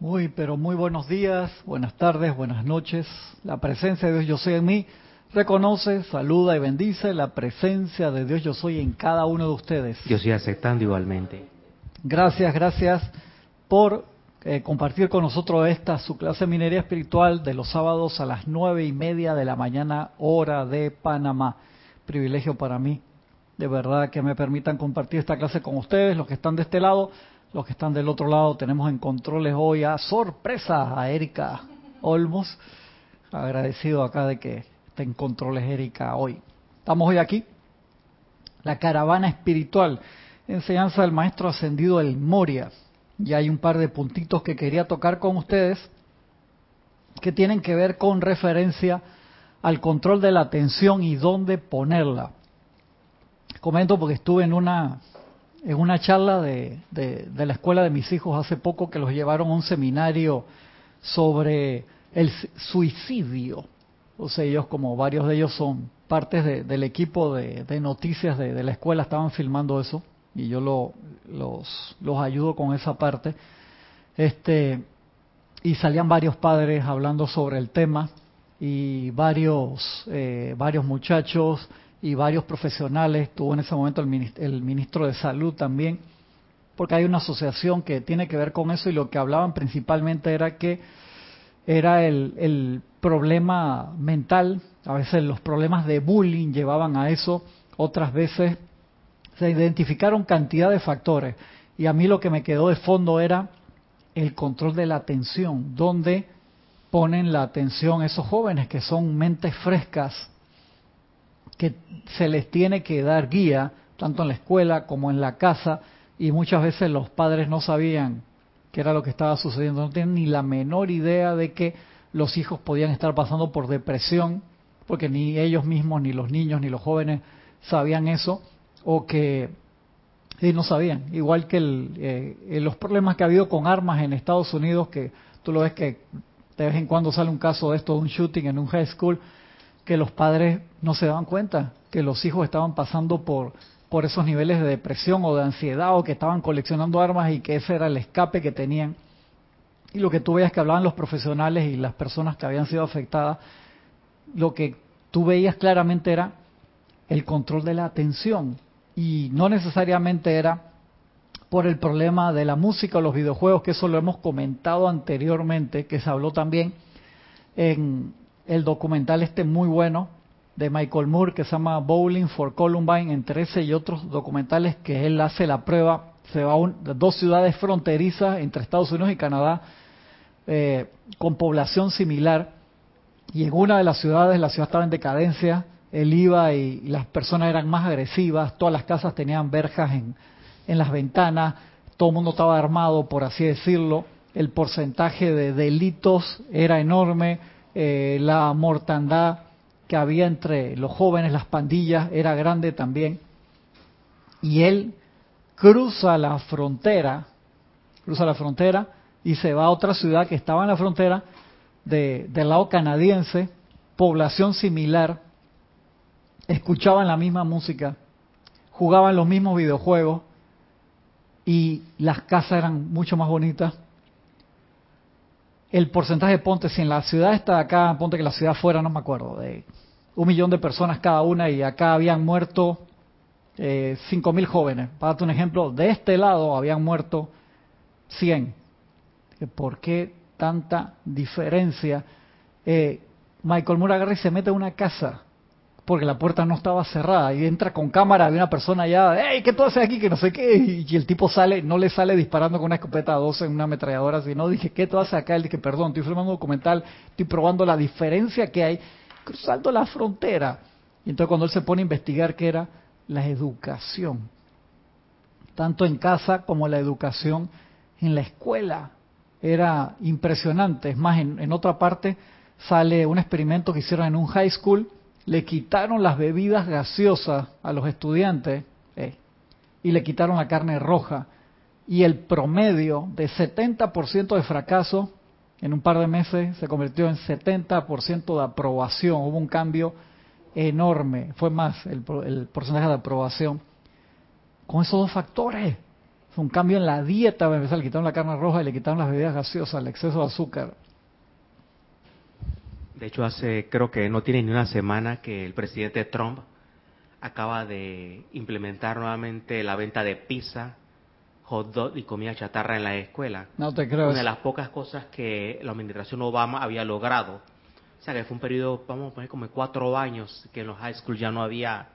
Muy, pero muy buenos días, buenas tardes, buenas noches. La presencia de Dios Yo Soy en mí reconoce, saluda y bendice la presencia de Dios Yo Soy en cada uno de ustedes. Yo estoy aceptando igualmente. Gracias, gracias por eh, compartir con nosotros esta su clase de minería espiritual de los sábados a las nueve y media de la mañana, hora de Panamá. Privilegio para mí, de verdad, que me permitan compartir esta clase con ustedes, los que están de este lado los que están del otro lado, tenemos en controles hoy a sorpresa a Erika Olmos. Agradecido acá de que esté en controles Erika hoy. Estamos hoy aquí, la caravana espiritual, enseñanza del maestro ascendido El Moria. Y hay un par de puntitos que quería tocar con ustedes que tienen que ver con referencia al control de la atención y dónde ponerla. Comento porque estuve en una en una charla de, de, la escuela de mis hijos hace poco que los llevaron a un seminario sobre el suicidio. O sea, ellos como varios de ellos son partes del equipo de, noticias de, la escuela, estaban filmando eso y yo lo, los, los ayudo con esa parte. Este, y salían varios padres hablando sobre el tema y varios, eh, varios muchachos y varios profesionales, tuvo en ese momento el ministro, de Salud también, porque hay una asociación que tiene que ver con eso y lo que hablaban principalmente era que era el, el problema mental, a veces los problemas de bullying llevaban a eso, otras veces se identificaron cantidad de factores. Y a mí lo que me quedó de fondo era el control de la atención, donde ponen la atención esos jóvenes que son mentes frescas, que se les tiene que dar guía, tanto en la escuela como en la casa, y muchas veces los padres no sabían qué era lo que estaba sucediendo, no tienen ni la menor idea de que los hijos podían estar pasando por depresión, porque ni ellos mismos, ni los niños, ni los jóvenes sabían eso, o que sí, no sabían. Igual que eh, los problemas que ha habido con armas en Estados Unidos, que tú lo ves que de vez en cuando sale un caso de esto, un shooting en un high school, que los padres no se daban cuenta que los hijos estaban pasando por, por esos niveles de depresión o de ansiedad o que estaban coleccionando armas y que ese era el escape que tenían. Y lo que tú veías que hablaban los profesionales y las personas que habían sido afectadas, lo que tú veías claramente era el control de la atención y no necesariamente era por el problema de la música o los videojuegos, que eso lo hemos comentado anteriormente, que se habló también en, el documental este muy bueno de Michael Moore que se llama Bowling for Columbine, entre ese y otros documentales que él hace la prueba, se va a dos ciudades fronterizas entre Estados Unidos y Canadá eh, con población similar y en una de las ciudades la ciudad estaba en decadencia, él iba y, las personas eran más agresivas, todas las casas tenían verjas en, en las ventanas, todo el mundo estaba armado, por así decirlo, el porcentaje de delitos era enorme, eh, la mortandad que había entre los jóvenes, las pandillas, era grande también. Y él cruza la frontera, cruza la frontera y se va a otra ciudad que estaba en la frontera del lado canadiense, población similar, escuchaban la misma música, jugaban los mismos videojuegos y las casas eran mucho más bonitas, el porcentaje, ponte, si en la ciudad está acá, ponte que la ciudad fuera, no me acuerdo, de un millón de personas cada una y acá habían muerto eh, cinco mil jóvenes. Para darte un ejemplo, de este lado habían muerto 100. ¿Por qué tanta diferencia? Eh, Michael Moore se mete a una casa porque la puerta no estaba cerrada y entra con cámara, había una persona allá, hey, ¿qué tú haces aquí? Que no sé qué, y el tipo sale, no le sale disparando con una escopeta a 12 en una ametralladora, sino dije, ¿qué tú haces acá? Él dije, perdón, estoy filmando un documental, estoy probando la diferencia que hay cruzando la frontera. Y entonces cuando él se pone a investigar qué era la educación, tanto en casa como la educación en la escuela, era impresionante. Es más, en otra parte sale un experimento que hicieron en un high school, le quitaron las bebidas gaseosas a los estudiantes eh, y le quitaron la carne roja. Y el promedio de 70% de fracaso en un par de meses se convirtió en 70% de aprobación. Hubo un cambio enorme, fue más el, el porcentaje de aprobación con esos dos factores. un cambio en la dieta, le quitaron la carne roja y le quitaron las bebidas gaseosas, el exceso de azúcar. De hecho, hace creo que no tiene ni una semana que el presidente Trump acaba de implementar nuevamente la venta de pizza, hot dog y comida chatarra en la escuela. No te creo. Una de las pocas cosas que la administración Obama había logrado. O sea, que fue un periodo, vamos a poner como cuatro años, que en los high school ya no había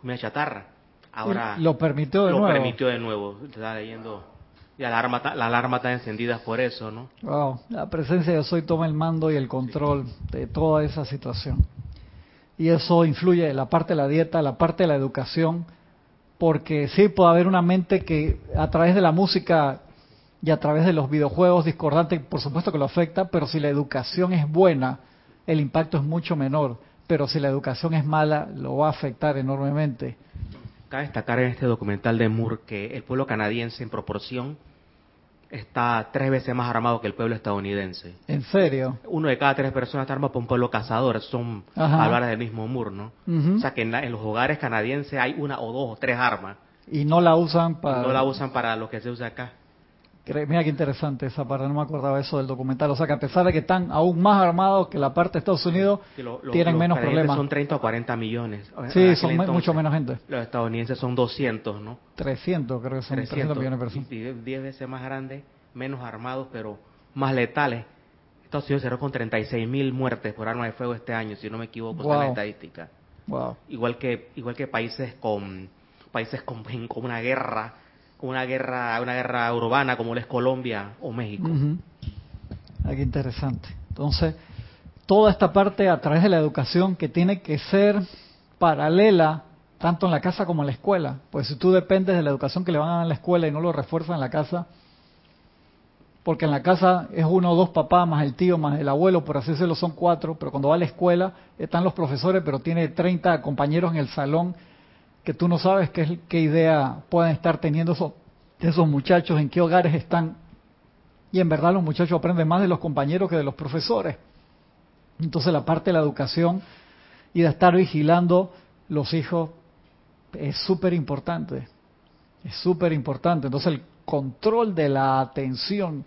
comida chatarra. Ahora lo permitió de lo nuevo. permitió de nuevo. Estaba leyendo. Y la alarma, la alarma está encendida por eso, ¿no? Wow, la presencia de Soy toma el mando y el control de toda esa situación. Y eso influye la parte de la dieta, la parte de la educación, porque sí puede haber una mente que a través de la música y a través de los videojuegos discordantes, por supuesto que lo afecta, pero si la educación es buena, el impacto es mucho menor. Pero si la educación es mala, lo va a afectar enormemente. Cabe destacar en este documental de Moore que el pueblo canadiense en proporción está tres veces más armado que el pueblo estadounidense. ¿En serio? Uno de cada tres personas está armado por un pueblo cazador. Son palabras del mismo Moore, ¿no? O sea que en, la- en los hogares canadienses hay una o dos o tres armas. Y no la usan para... no la usan para lo que se usa acá. Mira qué interesante esa parte, no me acordaba eso del documental. O sea que a pesar de que están aún más armados que la parte de Estados Unidos, Que lo- lo- tienen los menos problemas. Son 30 o 40 millones. Sí, son entonces, mucho menos gente. Los estadounidenses son 200, ¿no? 300, creo que son 300, millones de personas. y 10 veces más grandes, menos armados, pero más letales. Estados Unidos cerró con 36 mil muertes por arma de fuego este año, si no me equivoco, está en la Wow. estadística. Wow. Igual que igual que países con países con, con una guerra, una guerra, una guerra urbana como lo es Colombia o México. Ah, qué interesante. Entonces, toda esta parte a través de la educación que tiene que ser paralela tanto en la casa como en la escuela. Pues si tú dependes de la educación que le van a dar en la escuela y no lo refuerzas en la casa, porque en la casa es uno o dos papás más el tío más el abuelo, por así decirlo, son cuatro, pero cuando va a la escuela están los profesores, pero tiene 30 compañeros en el salón que tú no sabes qué, idea pueden estar teniendo esos, esos muchachos, en qué hogares están. Y en verdad los muchachos aprenden más de los compañeros que de los profesores. Entonces la parte de la educación y de estar vigilando los hijos es súper importante. Es súper importante. Entonces el control de la atención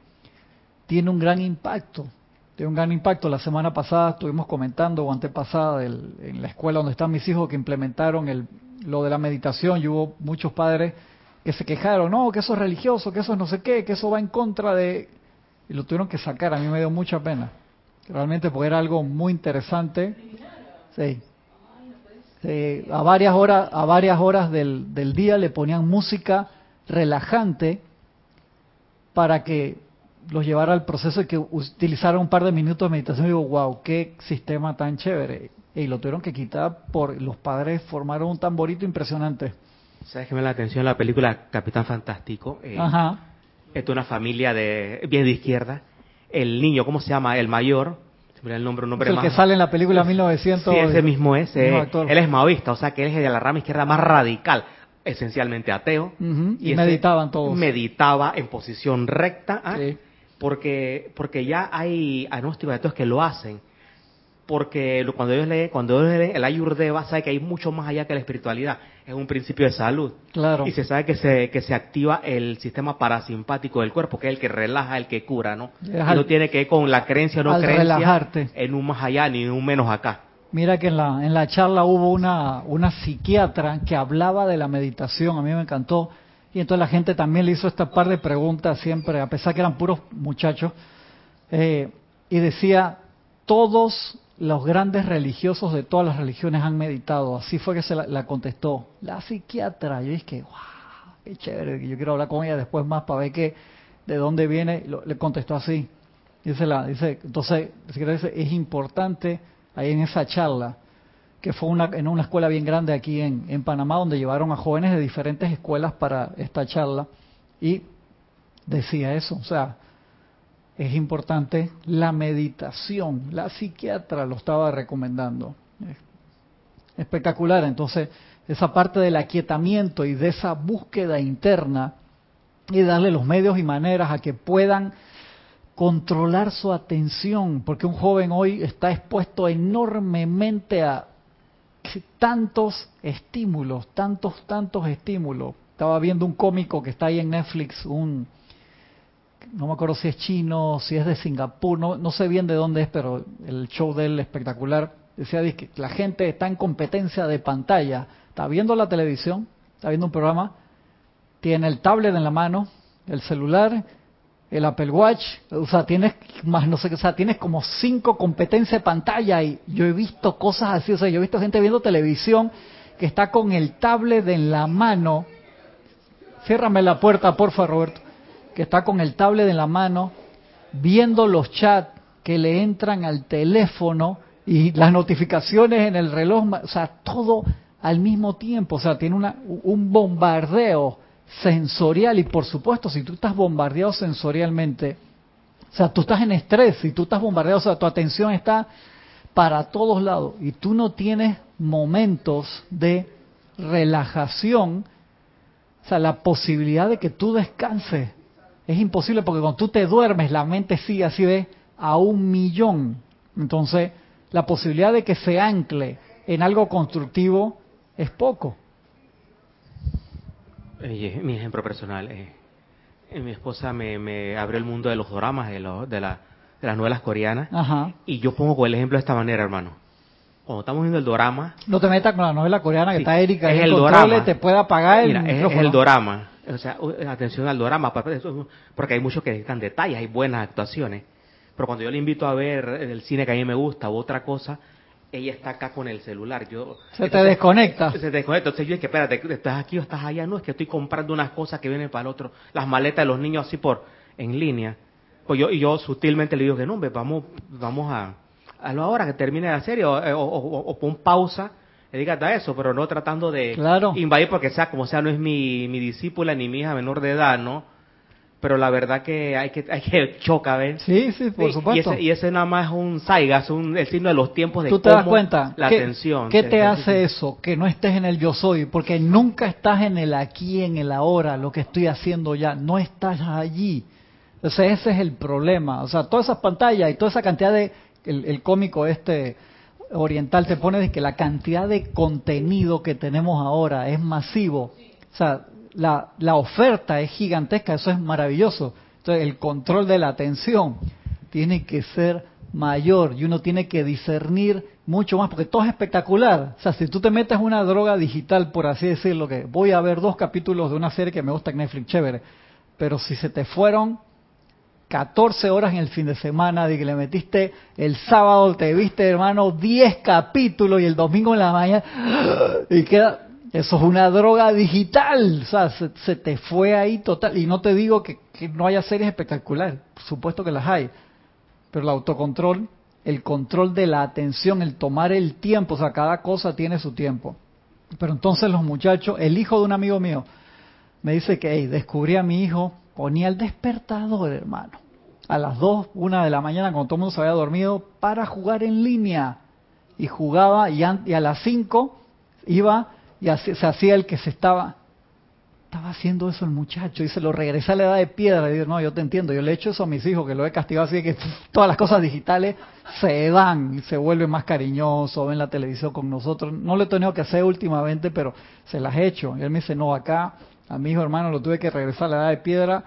tiene un gran impacto. Tiene un gran impacto. La semana pasada estuvimos comentando, o antepasada, en la escuela donde están mis hijos, que implementaron el, lo de la meditación y hubo muchos padres que se quejaron, no, que eso es religioso, que eso es no sé qué, que eso va en contra de... Y lo tuvieron que sacar, a mí me dio mucha pena. Realmente porque era algo muy interesante. Sí. A varias horas, a varias horas del, del día le ponían música relajante para que los llevara al proceso y que utilizara un par de minutos de meditación. Y digo, wow, qué sistema tan chévere. Y lo tuvieron que quitar por los padres formaron un tamborito impresionante. ¿Sabes qué me da la atención la película Capitán Fantástico? Eh, Ajá. Es de una familia de bien de izquierda. El niño, ¿cómo se llama? El mayor, el nombre, un Es el más. que sale en la película 1900. Sí, ese mismo es. mismo eh, actor. él es maoísta, o sea que él es de la rama izquierda más radical, esencialmente ateo. Y meditaban todos. Meditaba en posición recta, ¿ah? Sí. porque porque ya hay agnósticos de todos que lo hacen. Porque cuando ellos leen, cuando ellos leen el Ayurveda, sabe que hay mucho más allá que la espiritualidad. Es un principio de salud. Claro. Y se sabe que se, que se activa el sistema parasimpático del cuerpo, que es el que relaja, el que cura, ¿no? Al- no tiene que ver con la creencia o no creencia relajarte. en un más allá ni en un menos acá. Mira que en la, en la charla hubo una, una psiquiatra que hablaba de la meditación, a mí me encantó, y entonces la gente también le hizo esta par de preguntas siempre, a pesar que eran puros muchachos, eh, y decía, todos los grandes religiosos de todas las religiones han meditado, así fue que se la, contestó la psiquiatra, yo dije, wow, qué chévere, yo quiero hablar con ella después más para ver que, de dónde viene, Lo- le contestó así, dice la, dice, entonces, es importante ahí en esa charla, que fue una, en una escuela bien grande aquí en, en Panamá, donde llevaron a jóvenes de diferentes escuelas para esta charla, y decía eso, o sea, es importante la meditación, la psiquiatra lo estaba recomendando. Espectacular, entonces, esa parte del aquietamiento y de esa búsqueda interna y darle los medios y maneras a que puedan controlar su atención, porque un joven hoy está expuesto enormemente a tantos estímulos, tantos, tantos estímulos. estaba viendo un cómico que está ahí en Netflix, un no me acuerdo si es chino, si es de Singapur, no, no sé bien de dónde es, pero el show de él espectacular. Decía que la gente está en competencia de pantalla, está viendo la televisión, está viendo un programa, tiene el tablet en la mano, el celular, el Apple Watch, o sea, tienes más, no sé, o sea, tienes como cinco competencias de pantalla y yo he visto cosas así, o sea, yo he visto gente viendo televisión que está con el tablet en la mano. Ciérrame la puerta, porfa, Roberto. Está con el tablet en la mano, viendo los chats que le entran al teléfono y las notificaciones en el reloj, o sea, todo al mismo tiempo, o sea, tiene una, un bombardeo sensorial. Y por supuesto, si tú estás bombardeado sensorialmente, o sea, tú estás en estrés, si tú estás bombardeado, o sea, tu atención está para todos lados y tú no tienes momentos de relajación, o sea, la posibilidad de que tú descanses es imposible porque cuando tú te duermes la mente sigue así de a un millón. Entonces, la posibilidad de que se ancle en algo constructivo es poco. mi ejemplo personal, eh, mi esposa me, me, abrió el mundo de los dramas, de, de, la, de las novelas coreanas, y yo pongo el ejemplo de esta manera, hermano. Cuando estamos viendo el drama... No te metas con la novela coreana que está Erika es el dorama. te puede apagar el es, el dorama. O sea, atención al dorama, porque hay muchos que necesitan detalles, hay buenas actuaciones. Pero cuando yo le invito a ver el cine que a mí me gusta u otra cosa, ella está acá con el celular. Yo, se te desconecta. Se te desconecta. Entonces yo es que, espérate, ¿estás aquí o estás allá? No, es que estoy comprando unas cosas que vienen para el otro. Las maletas de los niños así por en línea. Pues yo, y yo sutilmente le digo que no, vamos, vamos a, a lo ahora que termine la serie o, o, pon pausa dedícate a eso, pero no tratando de invadir porque sea como sea no es mi, mi discípula ni mi hija menor de edad, ¿no? pero la verdad que hay que hay que choca, ¿ves? Sí, sí, por supuesto. Y ese, nada más es un saigas, un, el signo de los tiempos de ¿Tú te das cuenta? la ¿Qué, atención. ¿Qué te hace eso? Que no estés en el yo soy, porque nunca estás en el aquí, en el ahora, lo que estoy haciendo ya, no estás allí. O sea, ese es el problema. O sea, todas esas pantallas y toda esa cantidad de... El, el cómico este oriental te pone de que la cantidad de contenido que tenemos ahora es masivo. O sea, la, la oferta es gigantesca, eso es maravilloso. Entonces, el control de la atención tiene que ser mayor y uno tiene que discernir mucho más, porque todo es espectacular. O sea, si tú te metes una droga digital, por así decirlo, que voy a ver dos capítulos de una serie que me gusta en Netflix, chévere, pero si se te fueron 14 horas en el fin de semana, de que le metiste el sábado, te viste, hermano, 10 capítulos y el domingo en la mañana, y queda, eso es una droga digital, o sea, se, te fue ahí total. Y no te digo que, no haya series espectaculares, por supuesto que las hay, pero el autocontrol, el control de la atención, el tomar el tiempo, o sea, cada cosa tiene su tiempo. Pero entonces los muchachos, el hijo de un amigo mío, me dice que hey, descubrí a mi hijo, ponía el despertador, hermano, a las 2, 1 de la mañana, cuando todo el mundo se había dormido, para jugar en línea. Y jugaba, y a, las 5 iba y se hacía el que se estaba estaba haciendo eso el muchacho y se lo regresa a la edad de piedra y digo, no, yo te entiendo, yo le he hecho eso a mis hijos, que lo he castigado así que todas las cosas digitales se dan y se vuelven más cariñosos, ven la televisión con nosotros. No lo he tenido que hacer últimamente, pero se las he hecho. Y él me dice, no, acá a mi hijo hermano lo tuve que regresar a la edad de piedra,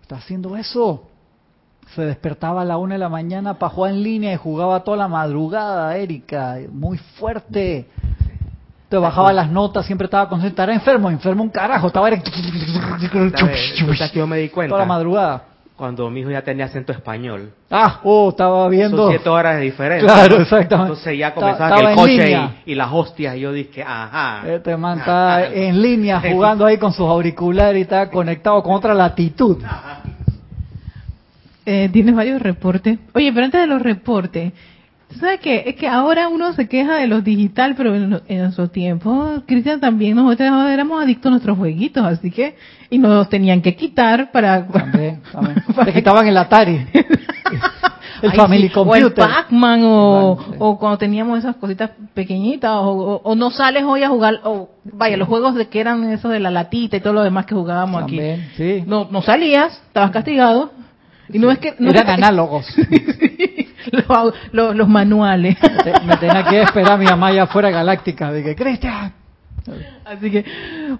está haciendo eso. Se despertaba a la una de la mañana para jugar en línea y jugaba toda la madrugada, Erika, muy fuerte te bajaba las notas, siempre estaba concentrado. Era enfermo, enfermo un carajo. Estaba... que yo me di cuenta? Toda la madrugada. Cuando mi hijo ya tenía acento español. Ah, oh, estaba viendo. Son siete horas de diferencia. Claro, exactamente. Entonces ya comenzaba el coche y, las hostias. Y yo dije, ajá. Este man está en línea jugando ahí con sus auriculares y está conectado con otra latitud. Eh, tienes varios reportes. Oye, pero antes de los reportes, ¿Sabes qué? Es que ahora uno se queja de los digital, pero en, nuestro tiempo, Cristian, también nosotros éramos adictos a nuestros jueguitos, así que, y nos tenían que quitar para... También, también. Te quitaban el Atari. el Family Computer. O el Pac-Man, o, cuando teníamos esas cositas pequeñitas, o, no sales hoy a jugar, o vaya, los juegos de que eran esos de la latita y todo lo demás que jugábamos también, aquí. Sí. No, no salías, estabas castigado. Y no es que... No eran análogos. los, los, manuales. Me, tenía que esperar mi Amaya fuera galáctica, de que, Cristian, Así que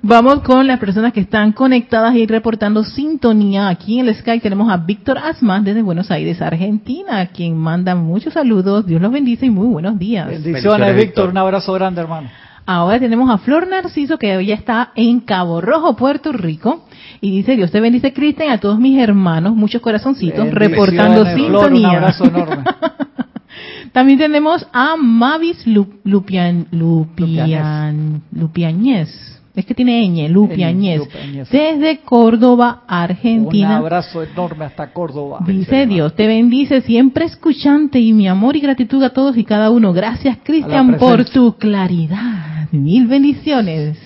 vamos con las personas que están conectadas y reportando sintonía. Aquí en el Skype tenemos a Víctor Asman desde Buenos Aires, Argentina, quien manda muchos saludos. Dios los bendice y muy buenos días. Bendiciones, Víctor. Un abrazo grande, hermano. Ahora tenemos a Flor Narciso, que hoy ya está en Cabo Rojo, Puerto Rico. Y dice, Dios te bendice, Cristian, a todos mis hermanos, muchos corazoncitos, reportando sintonía. un abrazo enorme. También tenemos a Mavis Lu- Lupian, Lupian, Lupiañez. Es que tiene ñ, Lupiañez. Desde Córdoba, Un Argentina. abrazo enorme hasta Córdoba. Dice Dios, te bendice siempre escuchante y mi amor y gratitud a todos y cada uno. Gracias, Cristian, por tu claridad. Mil bendiciones.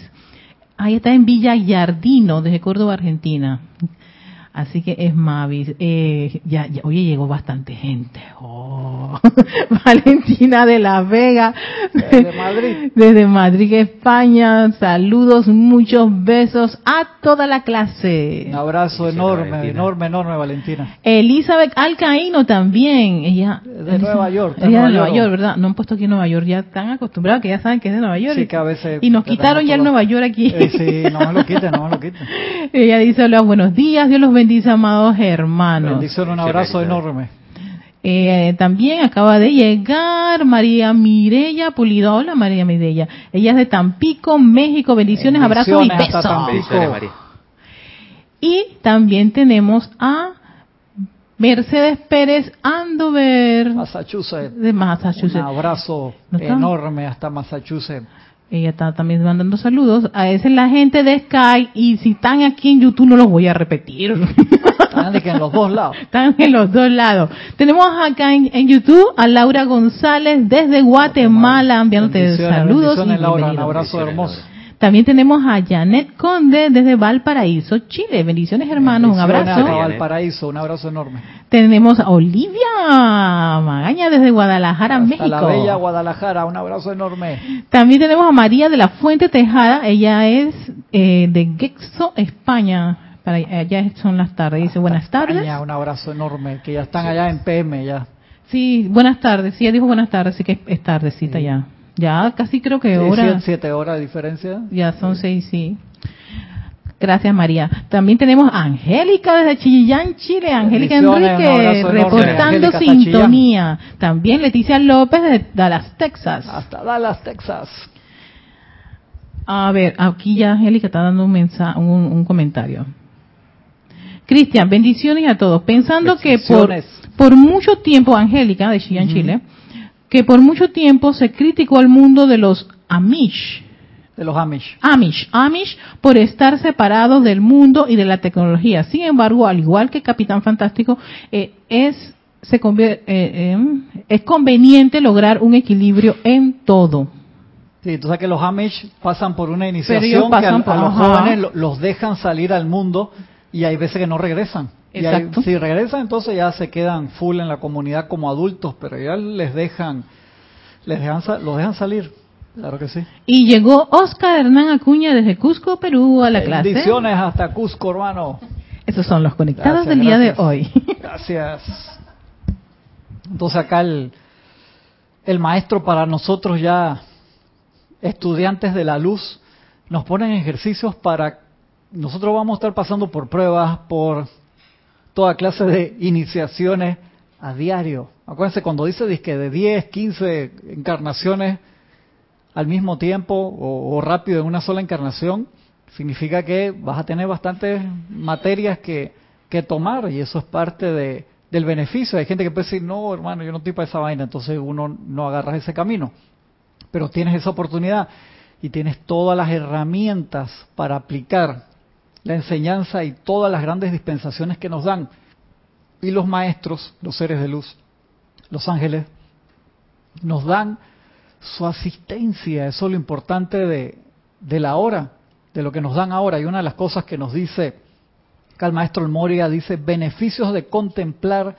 Ahí está en Villa Yardino, desde Córdoba, Argentina. Así que es Mavis. Eh, ya, ya, oye, llegó bastante gente. Oh. Valentina de la Vega. Desde Madrid. Desde Madrid, España. Saludos, muchos besos a toda la clase. Un abrazo enorme, Valentina. enorme, enorme, Valentina. Elizabeth Alcaíno también. Ella De Nueva York, Ella de Nueva Nueva York. York, ¿verdad? No han puesto aquí en Nueva York. Ya están acostumbrados que ya saben que es de Nueva York. Sí, que a veces y nos quitaron ya el Nueva York aquí. Eh, sí, no me lo quiten, no me lo quiten. Ella dice, hola, buenos días. Dios los bendice, amados hermanos. Bendición, un abrazo enorme. Eh, también acaba de llegar María Mirella Pulido. Hola María Mirella. Ella es de Tampico, México. Bendiciones, abrazos y Bendiciones besos. Bendiciones, María. Y también tenemos a Mercedes Pérez Andover Massachusetts. de Massachusetts. Un abrazo ¿No enorme hasta Massachusetts. Ella está también mandando saludos. A esa es la gente de Sky. Y si están aquí en YouTube, no los voy a repetir. Están de que en los dos lados. Están en los dos lados. Tenemos acá en, en YouTube a Laura González desde Guatemala enviándote Bendiciones, saludos. y Laura, un abrazo hermoso. También tenemos a Janet Conde desde Valparaíso, Chile. Bendiciones, hermanos. Un abrazo. Valparaíso, un abrazo enorme. Tenemos a Olivia Magaña desde Guadalajara, Hasta México. la bella Guadalajara, un abrazo enorme. También tenemos a María de la Fuente Tejada. Ella es eh, de Gexo, España. Para allá son las tardes. Dice buenas tardes. España, un abrazo enorme, que ya están allá en PM ya. Sí, buenas tardes. Sí, ella dijo buenas tardes, así que es tardecita ya. Ya casi creo que Sí, hora. siete, siete horas de diferencia. Ya son seis, sí. Gracias, María. También tenemos a Angélica desde Chillán, Chile. Angélica Enrique, reportando Angélica, sintonía. También Leticia López de Dallas, Texas. Hasta Dallas, Texas. A ver, aquí ya Angélica está dando un, mensaje, un, un comentario. Cristian, bendiciones a todos. Pensando que por, por mucho tiempo, Angélica de Chillán. Chile, que por mucho tiempo se criticó al mundo de los Amish. De los Amish. Amish, Amish por estar separados del mundo y de la tecnología. Sin embargo, al igual que Capitán Fantástico, eh, es se eh, eh, es conveniente lograr un equilibrio en todo. Sí, tú sabes que los Amish pasan por una iniciación que a, por- a los jóvenes lo- los dejan salir al mundo y hay veces que no regresan. Exacto. si regresan, entonces ya se quedan full en la comunidad como adultos, pero ya les dejan, les dejan, los dejan salir. Claro que sí. Y llegó Oscar Hernán Acuña desde Cusco, Perú, a la clase. Bendiciones hasta Cusco, hermano. Esos son los conectados Gracias, del día gracias. de hoy. Gracias. Entonces acá el, el maestro para nosotros ya estudiantes de la luz nos ponen ejercicios para nosotros vamos a estar pasando por pruebas, por toda clase de iniciaciones a diario. Acuérdense cuando dice dizque de 10, 15 encarnaciones al mismo tiempo o, rápido en una sola encarnación, significa que vas a tener bastantes materias que, que tomar y eso es parte de, del beneficio. Hay gente que puede decir, no, hermano, yo no estoy para esa vaina, entonces uno no agarra ese camino. Pero tienes esa oportunidad y tienes todas las herramientas para aplicar la enseñanza y todas las grandes dispensaciones que nos dan. Y los maestros, los seres de luz, los ángeles, nos dan su asistencia. Eso es lo importante de, de la hora, de lo que nos dan ahora. Y una de las cosas que nos dice, acá el maestro El Moria dice, beneficios de contemplar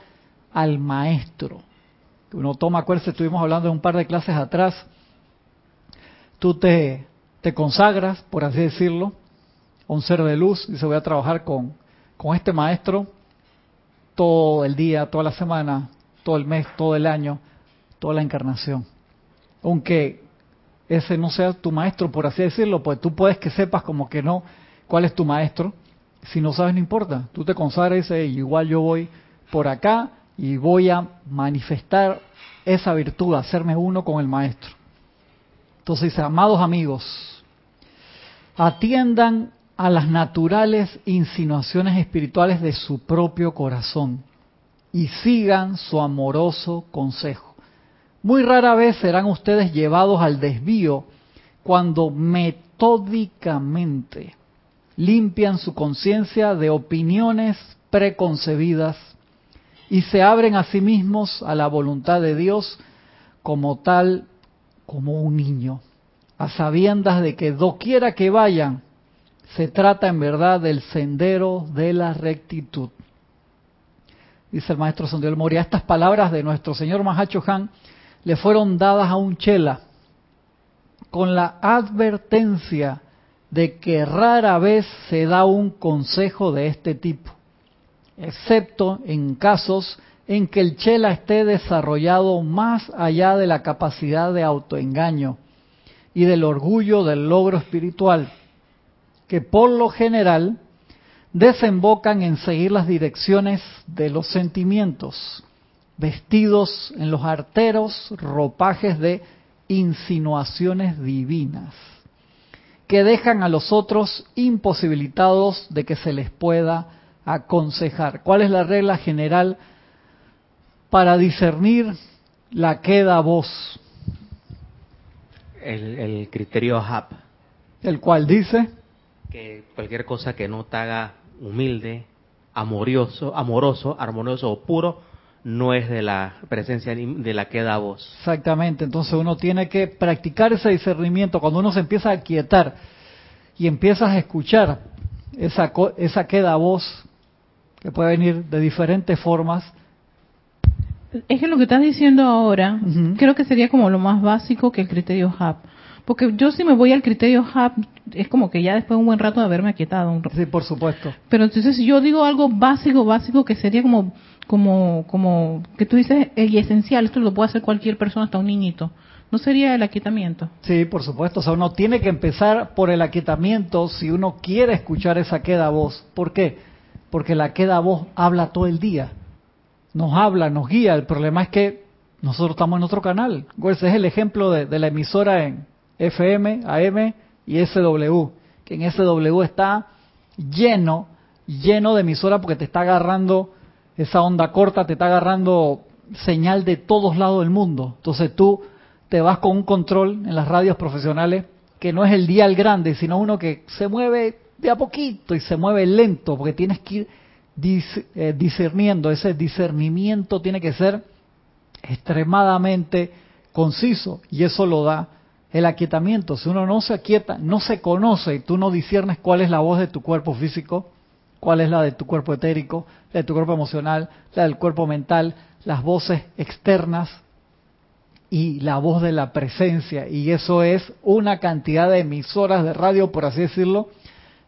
al maestro. Uno toma, acuérdense, estuvimos hablando de un par de clases atrás, tú te, te consagras, por así decirlo, un ser de luz, y se voy a trabajar con, con este maestro todo el día, toda la semana, todo el mes, todo el año, toda la encarnación. Aunque ese no sea tu maestro, por así decirlo, pues tú puedes que sepas como que no cuál es tu maestro. Si no sabes, no importa. Tú te consagras y igual yo voy por acá y voy a manifestar esa virtud, hacerme uno con el maestro. Entonces dice, amados amigos, atiendan a las naturales insinuaciones espirituales de su propio corazón y sigan su amoroso consejo. Muy rara vez serán ustedes llevados al desvío cuando metódicamente limpian su conciencia de opiniones preconcebidas y se abren a sí mismos a la voluntad de Dios como tal, como un niño, a sabiendas de que doquiera que vayan, se trata en verdad del sendero de la rectitud. Dice el maestro Sandiel Moria, estas palabras de nuestro señor Mahacho Han le fueron dadas a un chela con la advertencia de que rara vez se da un consejo de este tipo, excepto en casos en que el chela esté desarrollado más allá de la capacidad de autoengaño y del orgullo del logro espiritual, que por lo general desembocan en seguir las direcciones de los sentimientos, vestidos en los arteros ropajes de insinuaciones divinas, que dejan a los otros imposibilitados de que se les pueda aconsejar. ¿Cuál es la regla general para discernir la queda voz? El, criterio HAP. El cual dice que cualquier cosa que no te haga humilde, amoroso, amoroso, armonioso o puro, no es de la presencia de la que da voz. Exactamente, entonces uno tiene que practicar ese discernimiento cuando uno se empieza a quietar y empiezas a escuchar esa, esa queda voz que puede venir de diferentes formas. Es que lo que estás diciendo ahora, creo que sería como lo más básico que el criterio HAP. Porque yo si me voy al criterio HAP, es como que ya después de un buen rato de haberme aquietado. Un... Sí, por supuesto. Pero entonces si yo digo algo básico, básico, que sería como, como, como, que tú dices, y esencial, esto lo puede hacer cualquier persona, hasta un niñito. ¿No sería el aquietamiento? Sí, por supuesto. O sea, uno tiene que empezar por el aquietamiento si uno quiere escuchar esa queda voz. ¿Por qué? Porque la queda voz habla todo el día. Nos habla, nos guía. El problema es que nosotros estamos en otro canal. Ese es el ejemplo de la emisora en, FM, AM y SW, que en SW está lleno, lleno de emisoras porque te está agarrando esa onda corta, te está agarrando señal de todos lados del mundo. Entonces tú te vas con un control en las radios profesionales que no es el dial grande, sino uno que se mueve de a poquito y se mueve lento, porque tienes que ir eh, discerniendo, ese discernimiento tiene que ser extremadamente conciso y eso lo da el aquietamiento. Si uno no se aquieta, no se conoce y tú no disiernes cuál es la voz de tu cuerpo físico, cuál es la de tu cuerpo etérico, la de tu cuerpo emocional, la del cuerpo mental, las voces externas y la voz de la presencia. Y eso es una cantidad de emisoras de radio, por así decirlo,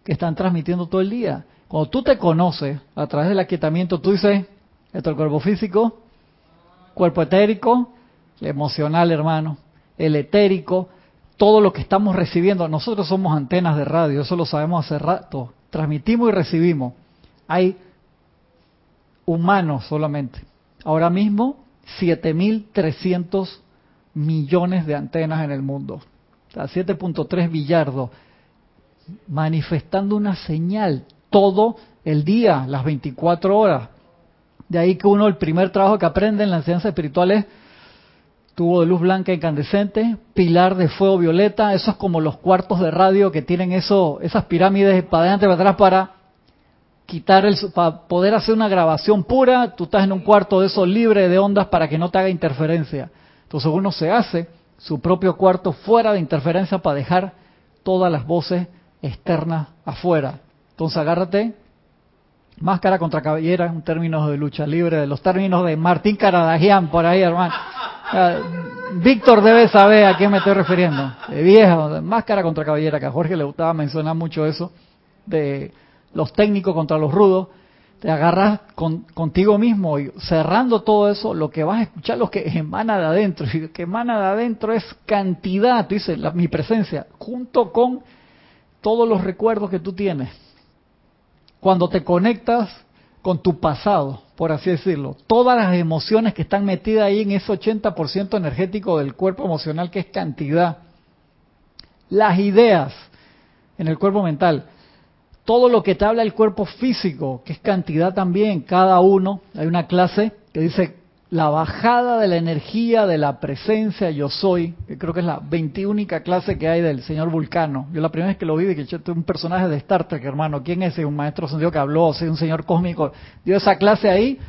que están transmitiendo todo el día. Cuando tú te conoces a través del aquietamiento, tú dices, esto es el cuerpo físico, cuerpo etérico, emocional, hermano, el etérico, todo lo que estamos recibiendo. Nosotros somos antenas de radio, eso lo sabemos hace rato. Transmitimos y recibimos. Hay humanos solamente. Ahora mismo, 7.300 millones de antenas en el mundo. O sea, 7.3 billardos. Manifestando una señal todo el día, las 24 horas. De ahí que uno, el primer trabajo que aprende en la enseñanza espiritual es tubo de luz blanca incandescente, pilar de fuego violeta, eso es como los cuartos de radio que tienen eso, esas pirámides para adelante para atrás para quitar el, para poder hacer una grabación pura, tú estás en un cuarto de eso libre de ondas para que no te haga interferencia. Entonces uno se hace su propio cuarto fuera de interferencia para dejar todas las voces externas afuera. Entonces agárrate, máscara contra cabellera, en términos de lucha libre, de los términos de Martín Caradagian por ahí, hermano. Víctor debe saber a quién me estoy refiriendo. De viejo, máscara contra caballera, que a Jorge le gustaba mencionar mucho eso, de los técnicos contra los rudos. te agarras con, contigo mismo y cerrando todo eso, lo que vas a escuchar, lo que emana de adentro, y lo que emana de adentro es cantidad, tú dices, mi presencia, junto con todos los recuerdos que tú tienes. Cuando te conectas con tu pasado, por así decirlo, todas las emociones que están metidas ahí en ese 80% energético del cuerpo emocional que es cantidad, las ideas en el cuerpo mental, todo lo que te habla el cuerpo físico, que es cantidad también, cada uno, hay una clase que dice la bajada de la energía de la presencia yo soy, que creo que es la veintiúnica clase que hay del señor Vulcano. Yo la primera vez que lo vi, dije, yo un personaje de Star Trek, hermano, ¿quién es? Un maestro sentido que habló, o sea, un señor cósmico, dio esa clase ahí,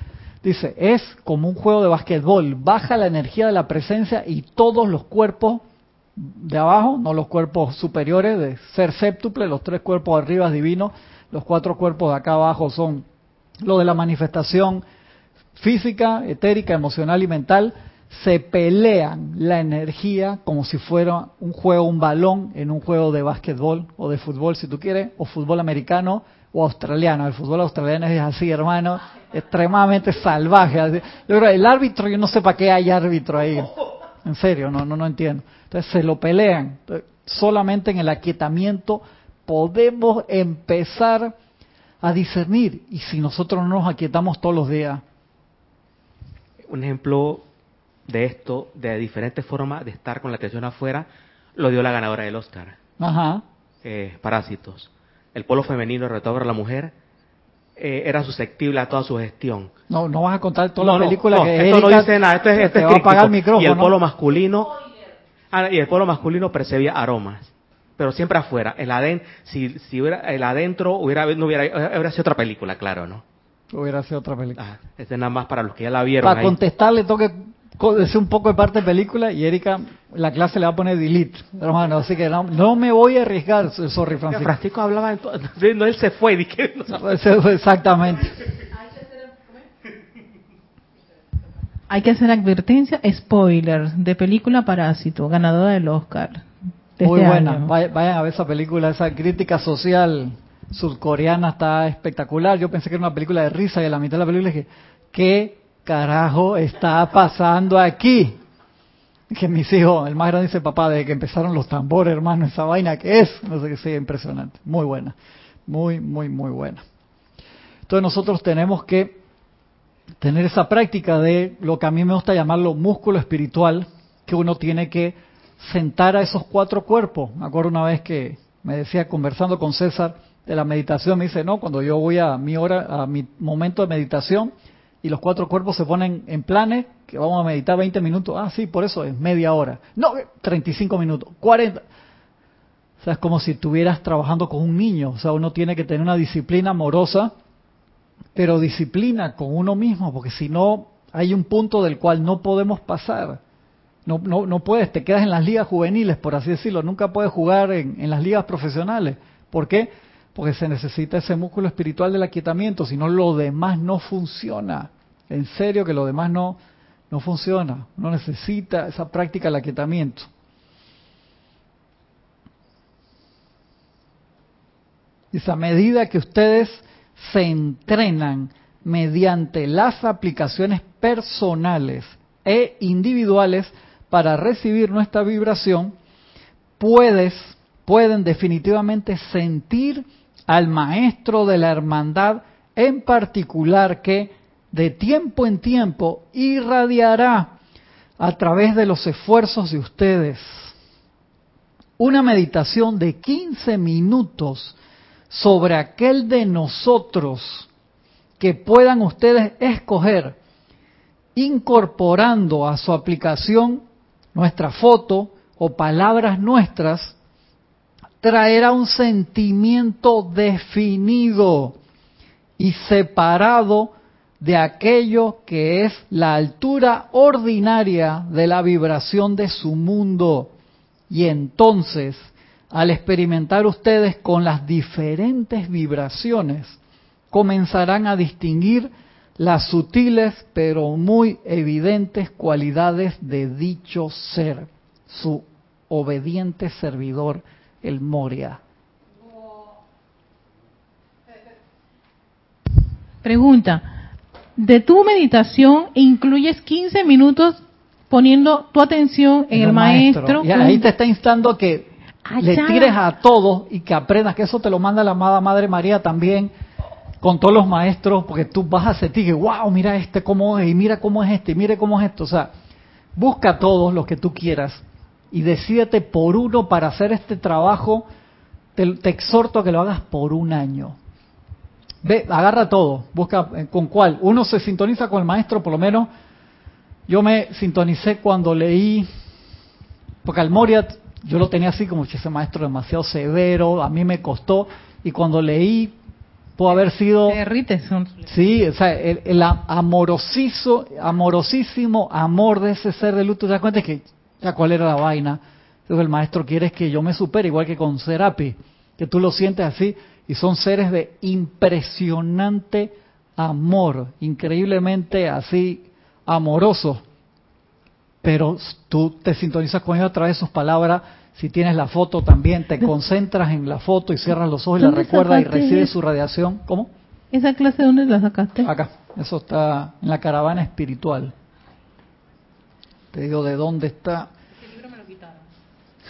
dice, es como un juego de basquetbol, baja la energía de la presencia y todos los cuerpos de abajo, no los cuerpos superiores de ser séptuple, los tres cuerpos arriba divinos, los cuatro cuerpos de acá abajo son lo de la manifestación física, etérica, emocional y mental, se pelean la energía como si fuera un juego, un balón en un juego de básquetbol o de fútbol, si tú quieres, o fútbol americano o australiano. El fútbol australiano es así, hermano, extremadamente salvaje. el árbitro, yo no sé para qué hay árbitro ahí. En serio, no, no, no entiendo. Entonces se lo pelean. solamente en el aquietamiento podemos empezar a discernir. Y si nosotros no nos aquietamos todos los días. Un ejemplo de esto, de diferentes formas de estar con la atención afuera, lo dio la ganadora del Oscar. Ajá. Eh, parásitos. El polo femenino retobra a la mujer eh, era susceptible a toda su gestión. No, no vas a contar toda la película que esto no dice nada, esto es, esto te va a el micrófono. Y el polo masculino, ah, y el polo masculino percibía aromas, pero siempre afuera. El aden, si, si hubiera el adentro hubiera no hubiera, hubiera sido otra película, claro, ¿no? Hubiera sido otra película. Ah, este es nada más para los que ya la vieron. Para contestarle toque decir un poco de parte de película y Erika la clase le va a poner delete, hermano, así que no, me voy a arriesgar, sorry Francisco. Francisco hablaba, de, no, él se fue, dije, exactamente. Hay que hacer advertencia, spoiler, de película Parásito, ganadora del Oscar. Muy este buena, vayan a ver esa película, esa crítica social surcoreana está espectacular. Yo pensé que era una película de risa y a la mitad de la película dije, ¿qué carajo está pasando aquí? Que mis hijos, el más grande dice, papá, desde que empezaron los tambores, hermano, esa vaina que es, no sé qué sea, impresionante. Muy buena, muy, muy, muy buena. Entonces nosotros tenemos que tener esa práctica de lo que a mí me gusta llamarlo músculo espiritual, que uno tiene que sentar a esos cuatro cuerpos. Me acuerdo una vez que me decía, conversando con César de la meditación, me dice, no, cuando yo voy a mi hora, a mi momento de meditación, y los cuatro cuerpos se ponen en planes, que vamos a meditar 20 minutos. Ah, sí, por eso es media hora. No, 35 minutos, 40. O sea, es como si estuvieras trabajando con un niño. O sea, uno tiene que tener una disciplina amorosa, pero disciplina con uno mismo, porque si no, hay un punto del cual no podemos pasar. No, no, no puedes, te quedas en las ligas juveniles, por así decirlo. Nunca puedes jugar en, en las ligas profesionales. ¿Por qué? Porque se necesita ese músculo espiritual del aquietamiento, si no lo demás no funciona. En serio que lo demás no, no funciona. Uno necesita esa práctica del aquietamiento. Y a medida que ustedes se entrenan mediante las aplicaciones personales e individuales para recibir nuestra vibración, puedes, pueden definitivamente sentir al maestro de la hermandad en particular que de tiempo en tiempo irradiará a través de los esfuerzos de ustedes una meditación de 15 minutos sobre aquel de nosotros que puedan ustedes escoger incorporando a su aplicación nuestra foto o palabras nuestras traerá un sentimiento definido y separado de aquello que es la altura ordinaria de la vibración de su mundo. Y entonces, al experimentar ustedes con las diferentes vibraciones, comenzarán a distinguir las sutiles pero muy evidentes cualidades de dicho ser, su obediente servidor el Moria. Pregunta, de tu meditación incluyes 15 minutos poniendo tu atención en, el maestro. Y ahí te está instando que le tires a todos y que aprendas, que eso te lo manda la amada Madre María también con todos los maestros, porque tú vas a sentir que, wow, mira este cómo es, y mira cómo es este, y mire cómo es esto. O sea, busca a todos los que tú quieras y decídete por uno para hacer este trabajo. Te, te exhorto a que lo hagas por un año. Ve, agarra todo, busca eh, con cuál. Uno se sintoniza con el maestro, por lo menos. Yo me sintonicé cuando leí, porque al Moria yo lo tenía así como ese maestro demasiado severo, a mí me costó, y cuando leí pudo haber sido... Sí, o sea, el, amorosizo, amorosísimo amor de ese ser de luz, te das cuenta que ya cuál era la vaina. Entonces el maestro quiere que yo me supere, igual que con Serapi, que tú lo sientes así, y son seres de impresionante amor, increíblemente así amorosos. Pero tú te sintonizas con ellos a través de sus palabras, si tienes la foto también, te concentras en la foto y cierras los ojos y la recuerdas y recibes su radiación. ¿Cómo? ¿Esa clase dónde la sacaste? Acá, eso está en la caravana espiritual. Te digo de dónde está. ¿Qué libro me lo quitaron?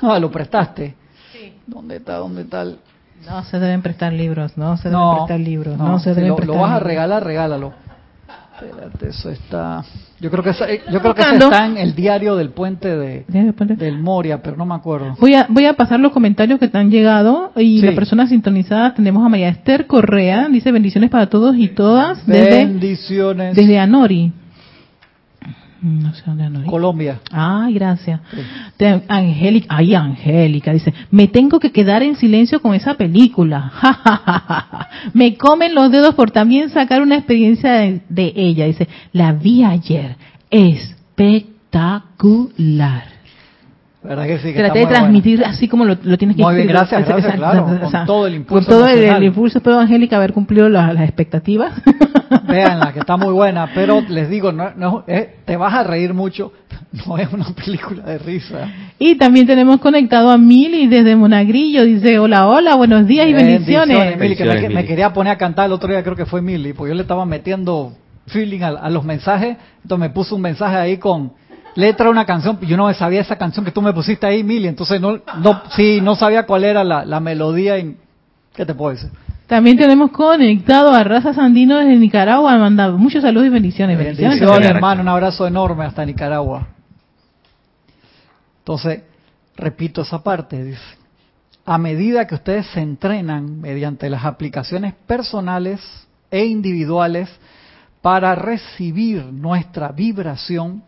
Ah, lo prestaste. Sí. ¿Dónde está? ¿Dónde está el... No se deben prestar libros, no se deben prestar libros, no, se deben lo, prestar lo vas a regalar, regálalo. Espérate, eso está. Yo creo que yo creo que está en el diario del puente de del Moria, pero no me acuerdo. Voy a voy a pasar los comentarios que te han llegado y la persona sintonizada tenemos a María Esther Correa, dice bendiciones para todos y todas bendiciones desde Anori. No sé dónde Colombia. Ay, gracias. Angélica, ay, Angélica, dice, me tengo que quedar en silencio con esa película. me comen los dedos por también sacar una experiencia de ella. Dice, la vi ayer. Espectacular. ¿Verdad que sí? Traté de transmitir así como lo, tienes que Muy bien, gracias, gracias, claro. con todo el impulso. Con todo el, impulso, espero, Angélica, haber cumplido las, expectativas. Véanla, que está muy buena, pero les digo, no, no eh, te vas a reír mucho, no es una película de risa. Y también tenemos conectado a Mili desde Monagrillo, dice, hola, hola, buenos días y bendiciones. Mili, que me, me, quería poner a cantar el otro día, creo que fue Mili, porque yo le estaba metiendo feeling a, a los mensajes, entonces me puso un mensaje ahí con letra de una canción, yo no sabía esa canción que tú me pusiste ahí, Mili, entonces no, no, sí, no sabía cuál era la, melodía y, ¿qué te puedo decir? También tenemos conectado a Raza Sandino desde Nicaragua, mandado muchos saludos y bendiciones. Bendiciones, hermano, un abrazo enorme hasta Nicaragua. Entonces, repito esa parte, dice, a medida que ustedes se entrenan mediante las aplicaciones personales e individuales para recibir nuestra vibración,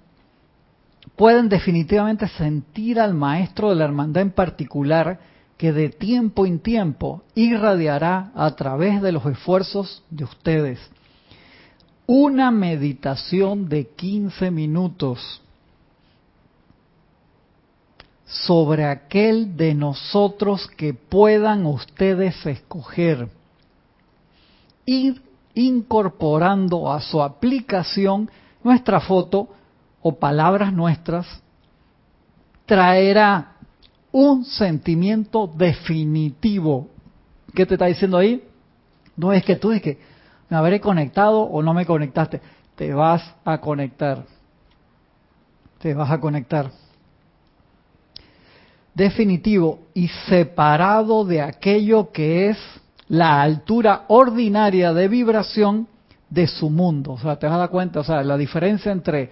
pueden definitivamente sentir al maestro de la hermandad en particular que de tiempo en tiempo irradiará a través de los esfuerzos de ustedes. Una meditación de 15 minutos sobre aquel de nosotros que puedan ustedes escoger. Ir incorporando a su aplicación nuestra foto o palabras nuestras traerá un sentimiento definitivo. ¿Qué te está diciendo ahí? No es que tú es que me habré conectado o no me conectaste. Te vas a conectar. Te vas a conectar. Definitivo y separado de aquello que es la altura ordinaria de vibración de su mundo. O sea, te vas a dar cuenta, o sea, la diferencia entre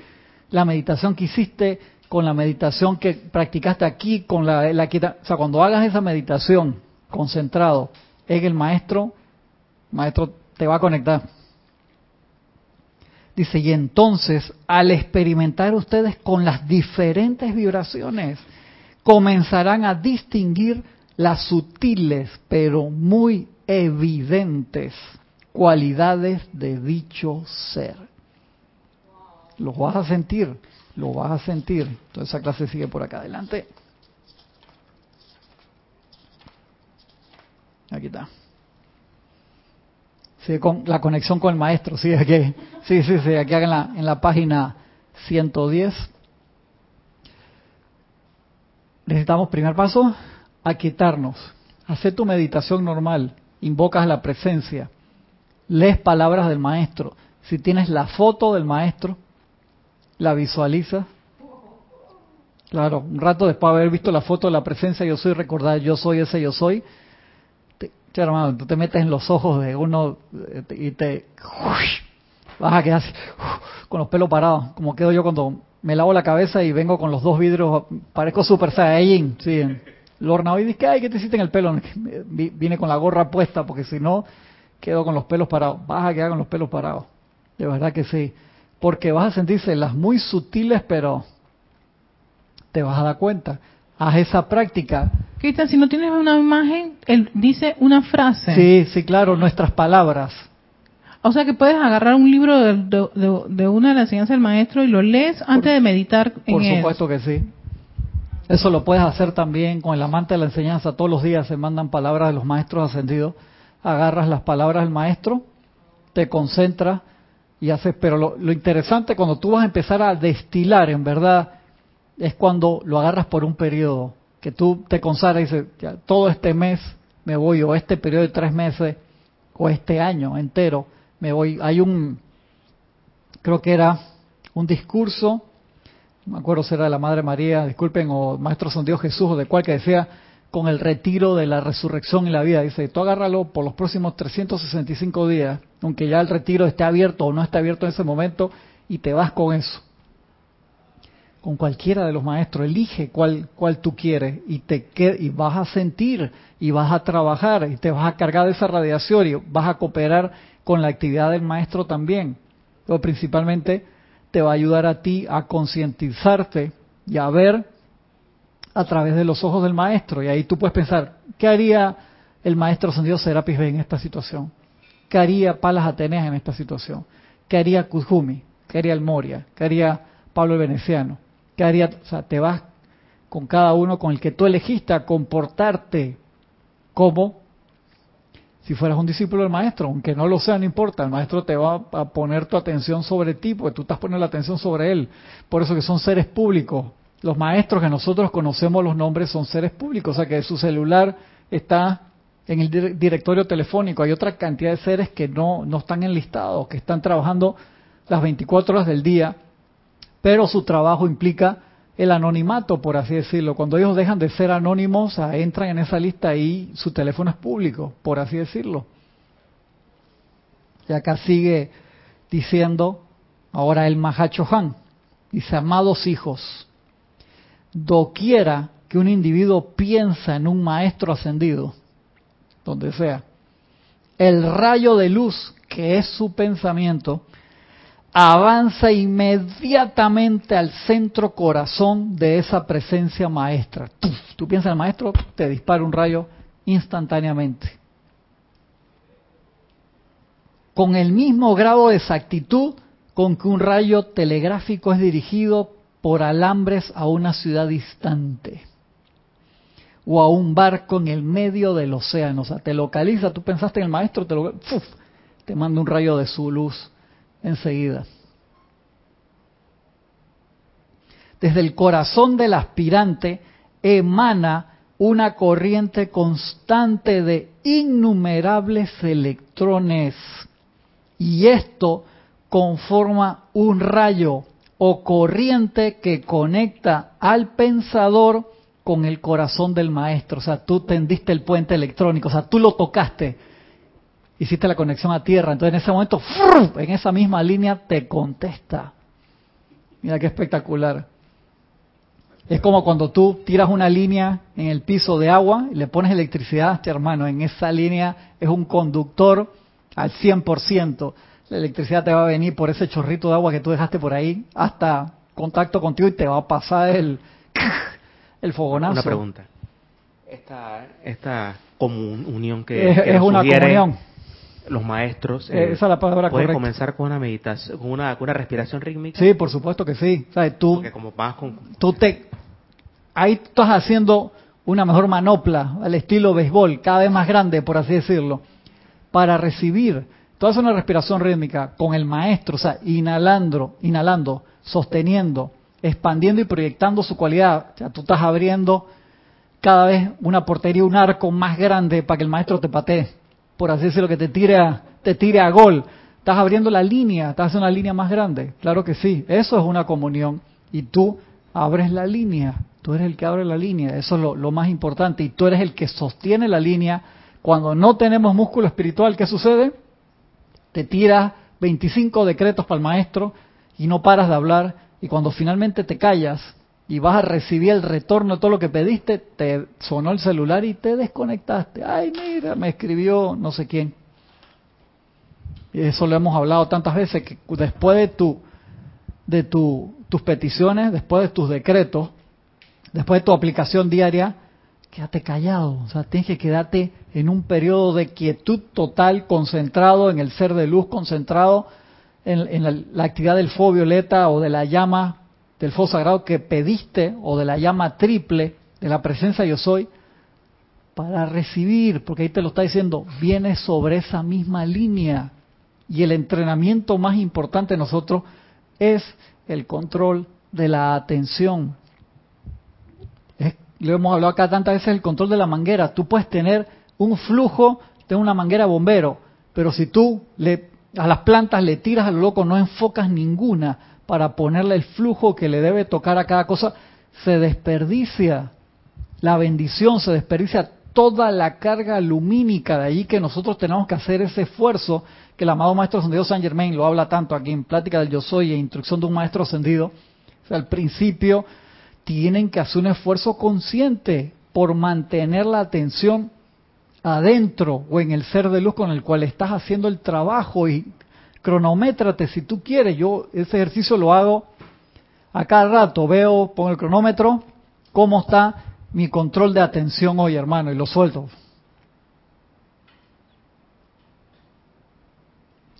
la meditación que hiciste con la meditación que practicaste aquí, con la, la o sea, cuando hagas esa meditación concentrado en el maestro, maestro te va a conectar. Dice, y entonces al experimentar ustedes con las diferentes vibraciones, comenzarán a distinguir las sutiles pero muy evidentes cualidades de dicho ser lo vas a sentir, lo vas a sentir. Entonces esa clase sigue por acá adelante. Aquí está. Sí, con la conexión con el maestro, sí, aquí, sí, sí, sí, aquí en la, en la página 110. Necesitamos, primer paso, aquietarnos. Hacer tu meditación normal, invocas la presencia lees palabras del maestro. Si tienes la foto del maestro, la visualizas. Claro, un rato después de haber visto la foto de la presencia yo soy, recordar yo soy ese yo soy, te, hermano, tú te metes en los ojos de uno eh, y te vas a quedar con los pelos parados, como quedo yo cuando me lavo la cabeza y vengo con los dos vidrios, parezco super saiyajin, sí. Lorna hoy dice, ay, ¿qué te hiciste en el pelo? Vine con la gorra puesta porque si no, quedo con los pelos parados. Vas a quedar con los pelos parados. De verdad que sí. Porque vas a sentirse las muy sutiles, pero te vas a dar cuenta. Haz esa práctica. Cristian, si no tienes una imagen, él dice una frase. Sí, sí, claro, nuestras palabras. O sea que puedes agarrar un libro de, una de las enseñanzas del maestro y lo lees antes de meditar en Por supuesto que sí. Eso lo puedes hacer también con el amante de la enseñanza. Todos los días se mandan palabras de los maestros ascendidos. Agarras las palabras del maestro, te concentras y haces. Pero lo, interesante cuando tú vas a empezar a destilar, en verdad, es cuando lo agarras por un periodo. Que tú te consagras y dices, ya, todo este mes me voy, o este periodo de tres meses, o este año entero me voy. Hay un, creo que era un discurso, no me acuerdo si era de la Madre María, disculpen, o Maestro San Dios Jesús, o de cual que decía, con el retiro de la resurrección en la vida. Dice, tú agárralo por los próximos 365 días, aunque ya el retiro esté abierto o no esté abierto en ese momento, y te vas con eso. Con cualquiera de los maestros, elige cuál, cuál tú quieres y, te, y vas a sentir y vas a trabajar y te vas a cargar de esa radiación y vas a cooperar con la actividad del maestro también. Pero principalmente te va a ayudar a ti a concientizarte y a ver a través de los ojos del maestro. Y ahí tú puedes pensar, ¿qué haría el maestro Sandido Serapis B en esta situación? ¿Qué haría Palas Ateneas en esta situación? ¿Qué haría Kuzumi? ¿Qué haría el Moria? ¿Qué haría Pablo el Veneciano? ¿Qué haría? O sea, te vas con cada uno con el que tú elegiste a comportarte como si fueras un discípulo del maestro, aunque no lo sea, no importa, el maestro te va a poner tu atención sobre ti, porque tú estás poniendo la atención sobre él. Por eso que son seres públicos. Los maestros que nosotros conocemos los nombres son seres públicos, o sea que su celular está en el directorio telefónico. Hay otra cantidad de seres que no, no están enlistados, que están trabajando las 24 horas del día, pero su trabajo implica el anonimato, por así decirlo. Cuando ellos dejan de ser anónimos, entran en esa lista y su teléfono es público, por así decirlo. Y acá sigue diciendo, ahora el Mahacho Han, dice, amados hijos, doquiera que un individuo piensa en un maestro ascendido, donde sea, el rayo de luz que es su pensamiento, avanza inmediatamente al centro corazón de esa presencia maestra. Tú, piensas en el maestro, te dispara un rayo instantáneamente. Con el mismo grado de exactitud con que un rayo telegráfico es dirigido por alambres a una ciudad distante o a un barco en el medio del océano. O sea, te localiza, tú pensaste en el maestro, te, lo, te manda un rayo de su luz enseguida. Desde el corazón del aspirante emana una corriente constante de innumerables electrones y esto conforma un rayo o corriente que conecta al pensador con el corazón del maestro. O sea, tú tendiste el puente electrónico, o sea, tú lo tocaste hiciste la conexión a tierra. Entonces en ese momento, en esa misma línea te contesta. Mira qué espectacular. Es como cuando tú tiras una línea en el piso de agua y le pones electricidad a este hermano. En esa línea es un conductor al 100%. La electricidad te va a venir por ese chorrito de agua que tú dejaste por ahí hasta contacto contigo y te va a pasar el, el fogonazo. Una pregunta. Esta, esta comunión que, es, una comunión los maestros eh, esa la palabra pueden comenzar con una meditación con una, una respiración rítmica sí por supuesto que sí ¿Sabes? tú como vas con... tú te ahí estás haciendo una mejor manopla al estilo béisbol cada vez más grande por así decirlo para recibir tú haces una respiración rítmica con el maestro o sea inhalando inhalando sosteniendo expandiendo y proyectando su cualidad o sea tú estás abriendo cada vez una portería un arco más grande para que el maestro te patee por así decirlo, que te tire te tire a gol. Estás abriendo la línea, estás haciendo una línea más grande. Claro que sí, eso es una comunión. Y tú abres la línea, tú eres el que abre la línea, eso es lo, lo más importante. Y tú eres el que sostiene la línea. Cuando no tenemos músculo espiritual, ¿qué sucede? Te tiras 25 decretos para el maestro y no paras de hablar. Y cuando finalmente te callas, y vas a recibir el retorno de todo lo que pediste, te sonó el celular y te desconectaste. Ay, mira, me escribió no sé quién. Y eso lo hemos hablado tantas veces que después de tu de tu, tus peticiones, después de tus decretos, después de tu aplicación diaria, quédate callado, o sea, tienes que quedarte en un periodo de quietud total, concentrado en el ser de luz, concentrado en, la, actividad del fuego violeta o de la llama del fuego sagrado que pediste o de la llama triple de la presencia yo soy para recibir, porque ahí te lo está diciendo, viene sobre esa misma línea. Y el entrenamiento más importante de nosotros es el control de la atención. Lo hemos hablado acá tantas veces, el control de la manguera. Tú puedes tener un flujo de una manguera bombero, pero si tú le, a las plantas le tiras a lo loco, no enfocas ninguna, para ponerle el flujo que le debe tocar a cada cosa, se desperdicia la bendición, se desperdicia toda la carga lumínica de allí que nosotros tenemos que hacer ese esfuerzo que el amado Maestro Ascendido San Germain lo habla tanto aquí en Plática del Yo Soy e Instrucción de un Maestro Ascendido. O sea, al principio tienen que hacer un esfuerzo consciente por mantener la atención adentro o en el ser de luz con el cual estás haciendo el trabajo y cronométrate si tú quieres. Yo ese ejercicio lo hago a cada rato. Veo, pongo el cronómetro, cómo está mi control de atención hoy, hermano, y lo suelto.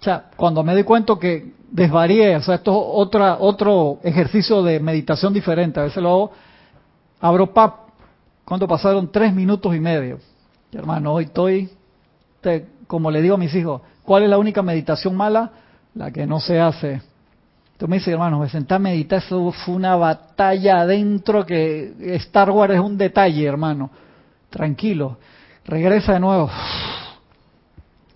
O sea, cuando me doy cuenta que desvarié, o sea, esto es otra, otro ejercicio de meditación diferente. A veces lo hago, abro pap, cuando pasaron tres minutos y medio. hermano, hoy estoy, como le digo a mis hijos, ¿Cuál es la única meditación mala? La que no se hace. Tú me dices, hermano, me senté a meditar, eso fue una batalla adentro que Star Wars es un detalle, hermano. Tranquilo, regresa de nuevo.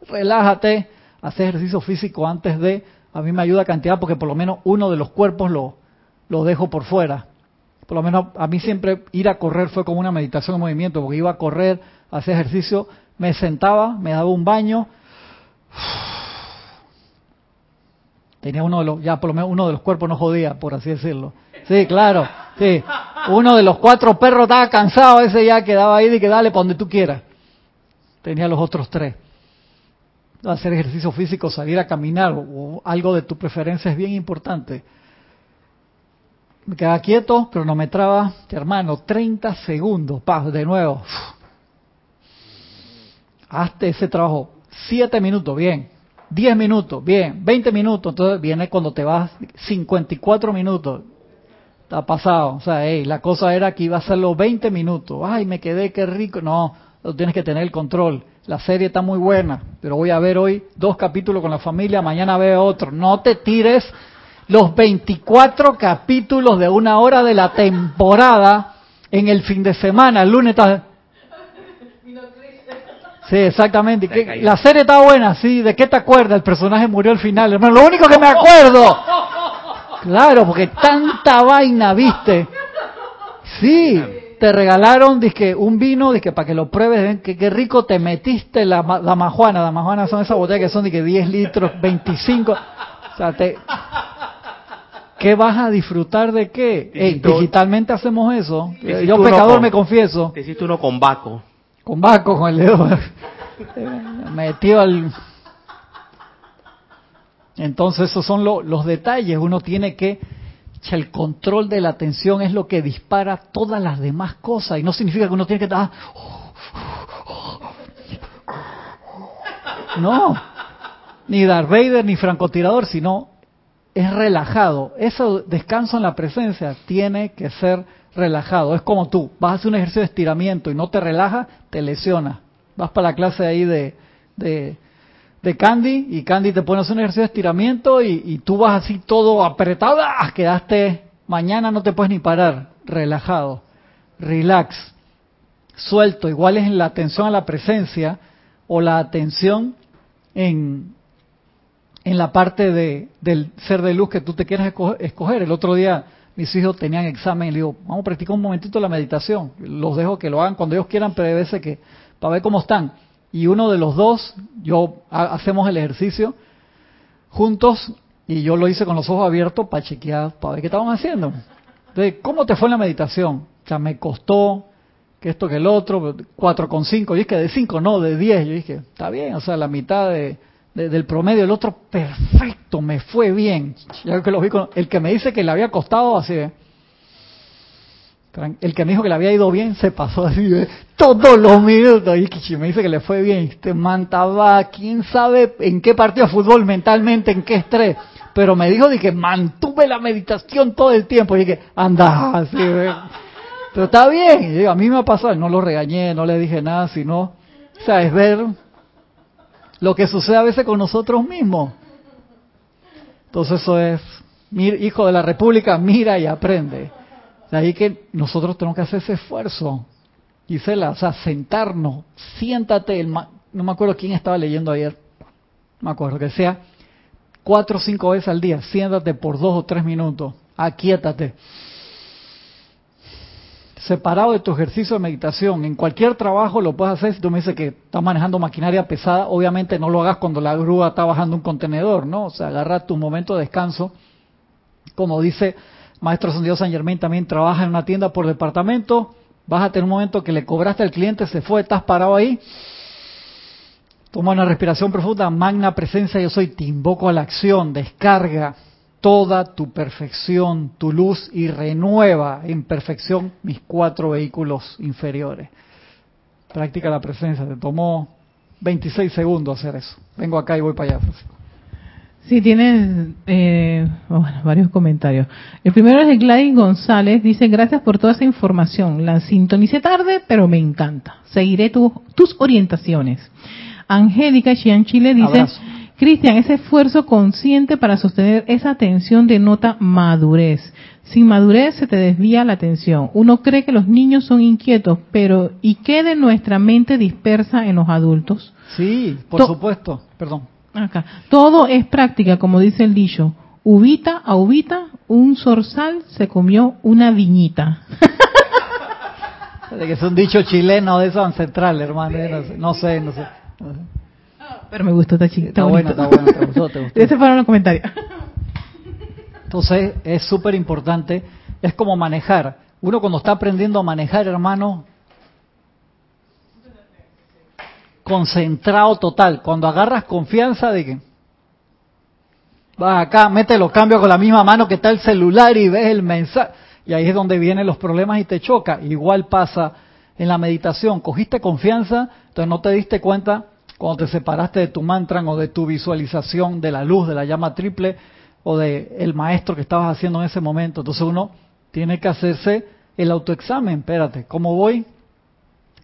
Relájate, haz ejercicio físico antes de... A mí me ayuda cantidad porque por lo menos uno de los cuerpos lo, lo dejo por fuera. Por lo menos a mí siempre ir a correr fue como una meditación de movimiento, porque iba a correr, hacía ejercicio, me sentaba, me daba un baño, Tenía uno de los, ya por lo menos uno de los cuerpos no jodía, por así decirlo. Sí, claro, sí. Uno de los cuatro perros estaba cansado, ese ya quedaba ahí y que dale para donde tú quieras. Tenía los otros tres. Hacer ejercicio físico, salir a caminar o algo de tu preferencia es bien importante. Me quedaba quieto, cronometraba, hermano, 30 segundos, pa, de nuevo. Hazte ese trabajo Siete minutos, bien. Diez minutos, bien. Veinte minutos, entonces viene cuando te vas 54 minutos. Está pasado. O sea, la cosa era que iba a ser los 20 minutos. Ay, me quedé, qué rico. No, tienes que tener el control. La serie está muy buena, pero voy a ver hoy dos capítulos con la familia, mañana veo otro. No te tires los 24 capítulos de una hora de la temporada en el fin de semana. El lunes estás Sí, exactamente. la serie está buena, sí. ¿De qué te acuerdas? El personaje murió al final. Hermano, lo único que me acuerdo. Claro, porque tanta vaina, ¿viste? Sí, te regalaron dizque, un vino dizque, para que lo pruebes. ¿ven? Que qué rico te metiste la, la majuana. La majuana son esas botellas que son de 10 litros, 25. O sea, te, ¿Qué vas a disfrutar de qué? digitalmente hacemos eso. Yo pecador me confieso. Te hiciste uno con Baco con Baco, con el dedo metió al... Entonces esos son los detalles, uno tiene que... El control de la atención es lo que dispara todas las demás cosas y no significa que uno tiene que estar... No, ni Darth Vader ni francotirador, sino es relajado. Ese descanso en la presencia tiene que ser relajado. Es como tú, vas a hacer un ejercicio de estiramiento y no te relajas, te lesionas. Vas para la clase ahí de, de, Candy y Candy te pone a hacer un ejercicio de estiramiento y, tú vas así todo apretado, ¡ah! quedaste, mañana no te puedes ni parar, relajado, relax, suelto. Igual es la atención a la presencia o la atención en, en la parte de, del ser de luz que tú te quieras escoger. El otro día mis hijos tenían examen y le digo, vamos a practicar un momentito la meditación. Los dejo que lo hagan cuando ellos quieran, pero veces que para ver cómo están. Y uno de los dos, yo hacemos el ejercicio juntos y yo lo hice con los ojos abiertos para chequear, para ver qué estaban haciendo. Entonces, ¿cómo te fue en la meditación? O sea, me costó que esto que el otro, 4,5. Y es que de 5, no, de 10. Yo dije, está bien, o sea, la mitad de, del promedio, el otro perfecto, me fue bien. Ya que lo con, el que me dice que le había costado así, el que me dijo que le había ido bien se pasó así de todos los minutos y me dice que le fue bien. Este man estaba, quién sabe en qué partido de fútbol mentalmente, en qué estrés. Pero me dijo de que mantuve la meditación todo el tiempo. Y dije, anda, así, pero está bien. a mí me ha pasado, no lo regañé, no le dije nada, sino, o sea, es ver lo que sucede a veces con nosotros mismos. Entonces eso es, hijo de la República, mira y aprende. De ahí que nosotros tenemos que hacer ese esfuerzo. Gisela, o sea, sentarnos, siéntate, el no me acuerdo quién estaba leyendo ayer, me acuerdo que sea cuatro o cinco veces al día, siéntate por dos o tres minutos, aquíétate separado de tu ejercicio de meditación. En cualquier trabajo lo puedes hacer. Si tú me dices que estás manejando maquinaria pesada, obviamente no lo hagas cuando la grúa está bajando un contenedor, ¿no? O sea, agarra tu momento de descanso. Como dice Maestro Santiago San Germain, también trabaja en una tienda por departamento. Vas a tener un momento que le cobraste al cliente, se fue, estás parado ahí. Toma una respiración profunda, magna presencia, yo soy, te invoco a la acción, descarga toda tu perfección, tu luz y renueva en perfección mis cuatro vehículos inferiores. Práctica la presencia, te tomó 26 segundos hacer eso. Vengo acá y voy para allá. Sí, tienes eh, oh, varios comentarios. El primero es de Gladys González. Dice, gracias por toda esa información. La sintonicé tarde, pero me encanta. Seguiré tus orientaciones. Angélica Chian Chile dice, Cristian, ese esfuerzo consciente para sostener esa atención denota madurez. Sin madurez se te desvía la atención. Uno cree que los niños son inquietos, pero ¿y qué de nuestra mente dispersa en los adultos? Sí, por supuesto. Perdón. Acá. Todo es práctica, como dice el dicho. Ubita a ubita, un zorzal se comió una viñita. que es un dicho chileno de eso ancestral, hermano. No sé, no sé. No sé. Pero me gustó esta chica. Está, bueno, está bueno, te gustó, te gustó. Ese fueron los comentarios. Entonces es súper importante, es como manejar. Uno cuando está aprendiendo a manejar, hermano, concentrado total. Cuando agarras confianza de que vas acá, mete los cambios con la misma mano que está el celular y ves el mensaje. Y ahí es donde vienen los problemas y te choca. Igual pasa en la meditación. Cogiste confianza, entonces no te diste cuenta cuando te separaste de tu mantra o de tu visualización de la luz, de la llama triple o de el maestro que estabas haciendo en ese momento. Entonces uno tiene que hacerse el autoexamen. Espérate, ¿cómo voy?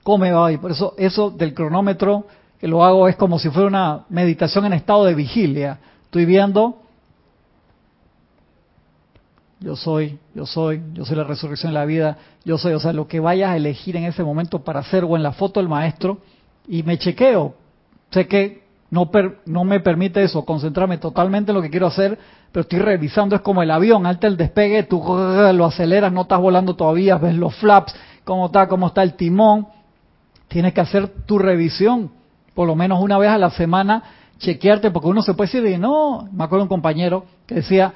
¿Cómo me va? Y por eso eso del cronómetro que lo hago es como si fuera una meditación en estado de vigilia. Estoy viendo yo soy, yo soy, yo soy la resurrección de la vida, yo soy, o sea, lo que vayas a elegir en ese momento para hacer o en la foto del maestro y me chequeo, sé que no, no me permite eso, concentrarme totalmente en lo que quiero hacer, pero estoy revisando, es como el avión, alta el despegue, tú lo aceleras, no estás volando todavía, ves los flaps, cómo está, cómo está el timón, tienes que hacer tu revisión, por lo menos una vez a la semana, chequearte, porque uno se puede decir, no, me acuerdo un compañero que decía,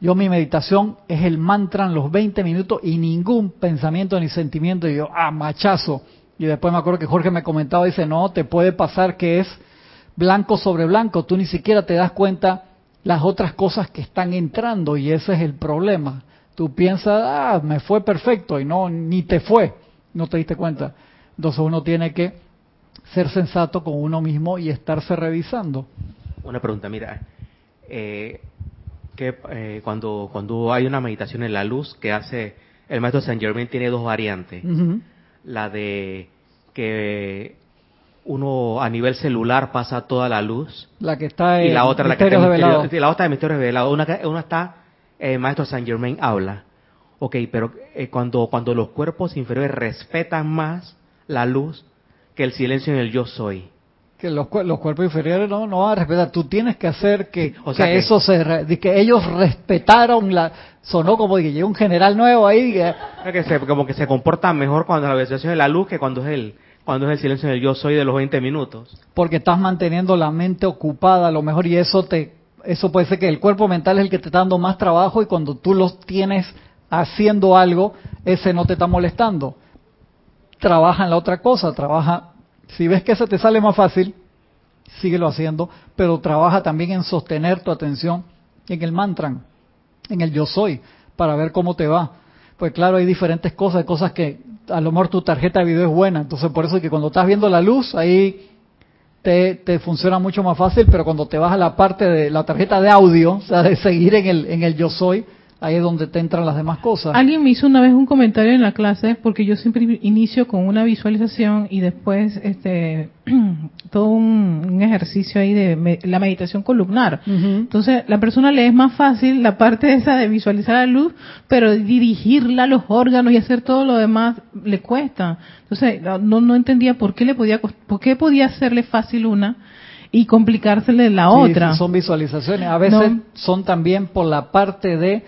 yo mi meditación es el mantra en los 20 minutos y ningún pensamiento ni sentimiento, y yo, ah, machazo, y después me acuerdo que Jorge me comentaba, dice, no, te puede pasar que es blanco sobre blanco, tú ni siquiera te das cuenta las otras cosas que están entrando y ese es el problema. Tú piensas, ah, me fue perfecto y no, ni te fue, no te diste cuenta. Entonces uno tiene que ser sensato con uno mismo y estarse revisando. Una pregunta, mira, eh, que eh, cuando, cuando hay una meditación en la luz que hace el maestro Saint Germain tiene dos variantes la de que uno a nivel celular pasa toda la luz. La que está en y la otra la que está en la otra de misterios revelados. Una, una está eh, maestro Saint Germain habla. Ok, pero eh, cuando cuando los cuerpos inferiores respetan más la luz que el silencio en el yo soy. que los, los cuerpos inferiores no, no van a respetar. Tú tienes que hacer que, O sea que que- eso se, que ellos respetaron la, sonó como que un general nuevo ahí, que, se, como que se comporta mejor cuando la visualización es la luz que cuando es el cuando es el silencio del yo soy de los 20 minutos. porque estás manteniendo la mente ocupada a lo mejor y eso te, eso puede ser que el cuerpo mental es el que te está dando más trabajo y cuando tú los tienes haciendo algo, ese no te está molestando. Trabaja en la otra cosa, trabaja, si ves que ese te sale más fácil, síguelo haciendo, pero trabaja también en sostener tu atención en el mantra, en el yo soy, para ver cómo te va. Pues claro, hay diferentes cosas, cosas que a lo mejor tu tarjeta de video es buena, entonces por eso es que cuando estás viendo la luz, ahí te, te funciona mucho más fácil, pero cuando te vas a la parte de la tarjeta de audio, o sea, de seguir en el, en el yo soy, ahí es donde te entran las demás cosas. Alguien me hizo una vez un comentario en la clase porque yo siempre inicio con una visualización y después este todo un, un ejercicio ahí de me- la meditación columnar. Entonces, la persona le es más fácil la parte esa de visualizar la luz, pero dirigirla a los órganos y hacer todo lo demás le cuesta. Entonces, no, no entendía por qué le podía por qué podía hacerle fácil una y complicársele la otra. sí, son visualizaciones. A veces No. son también por la parte de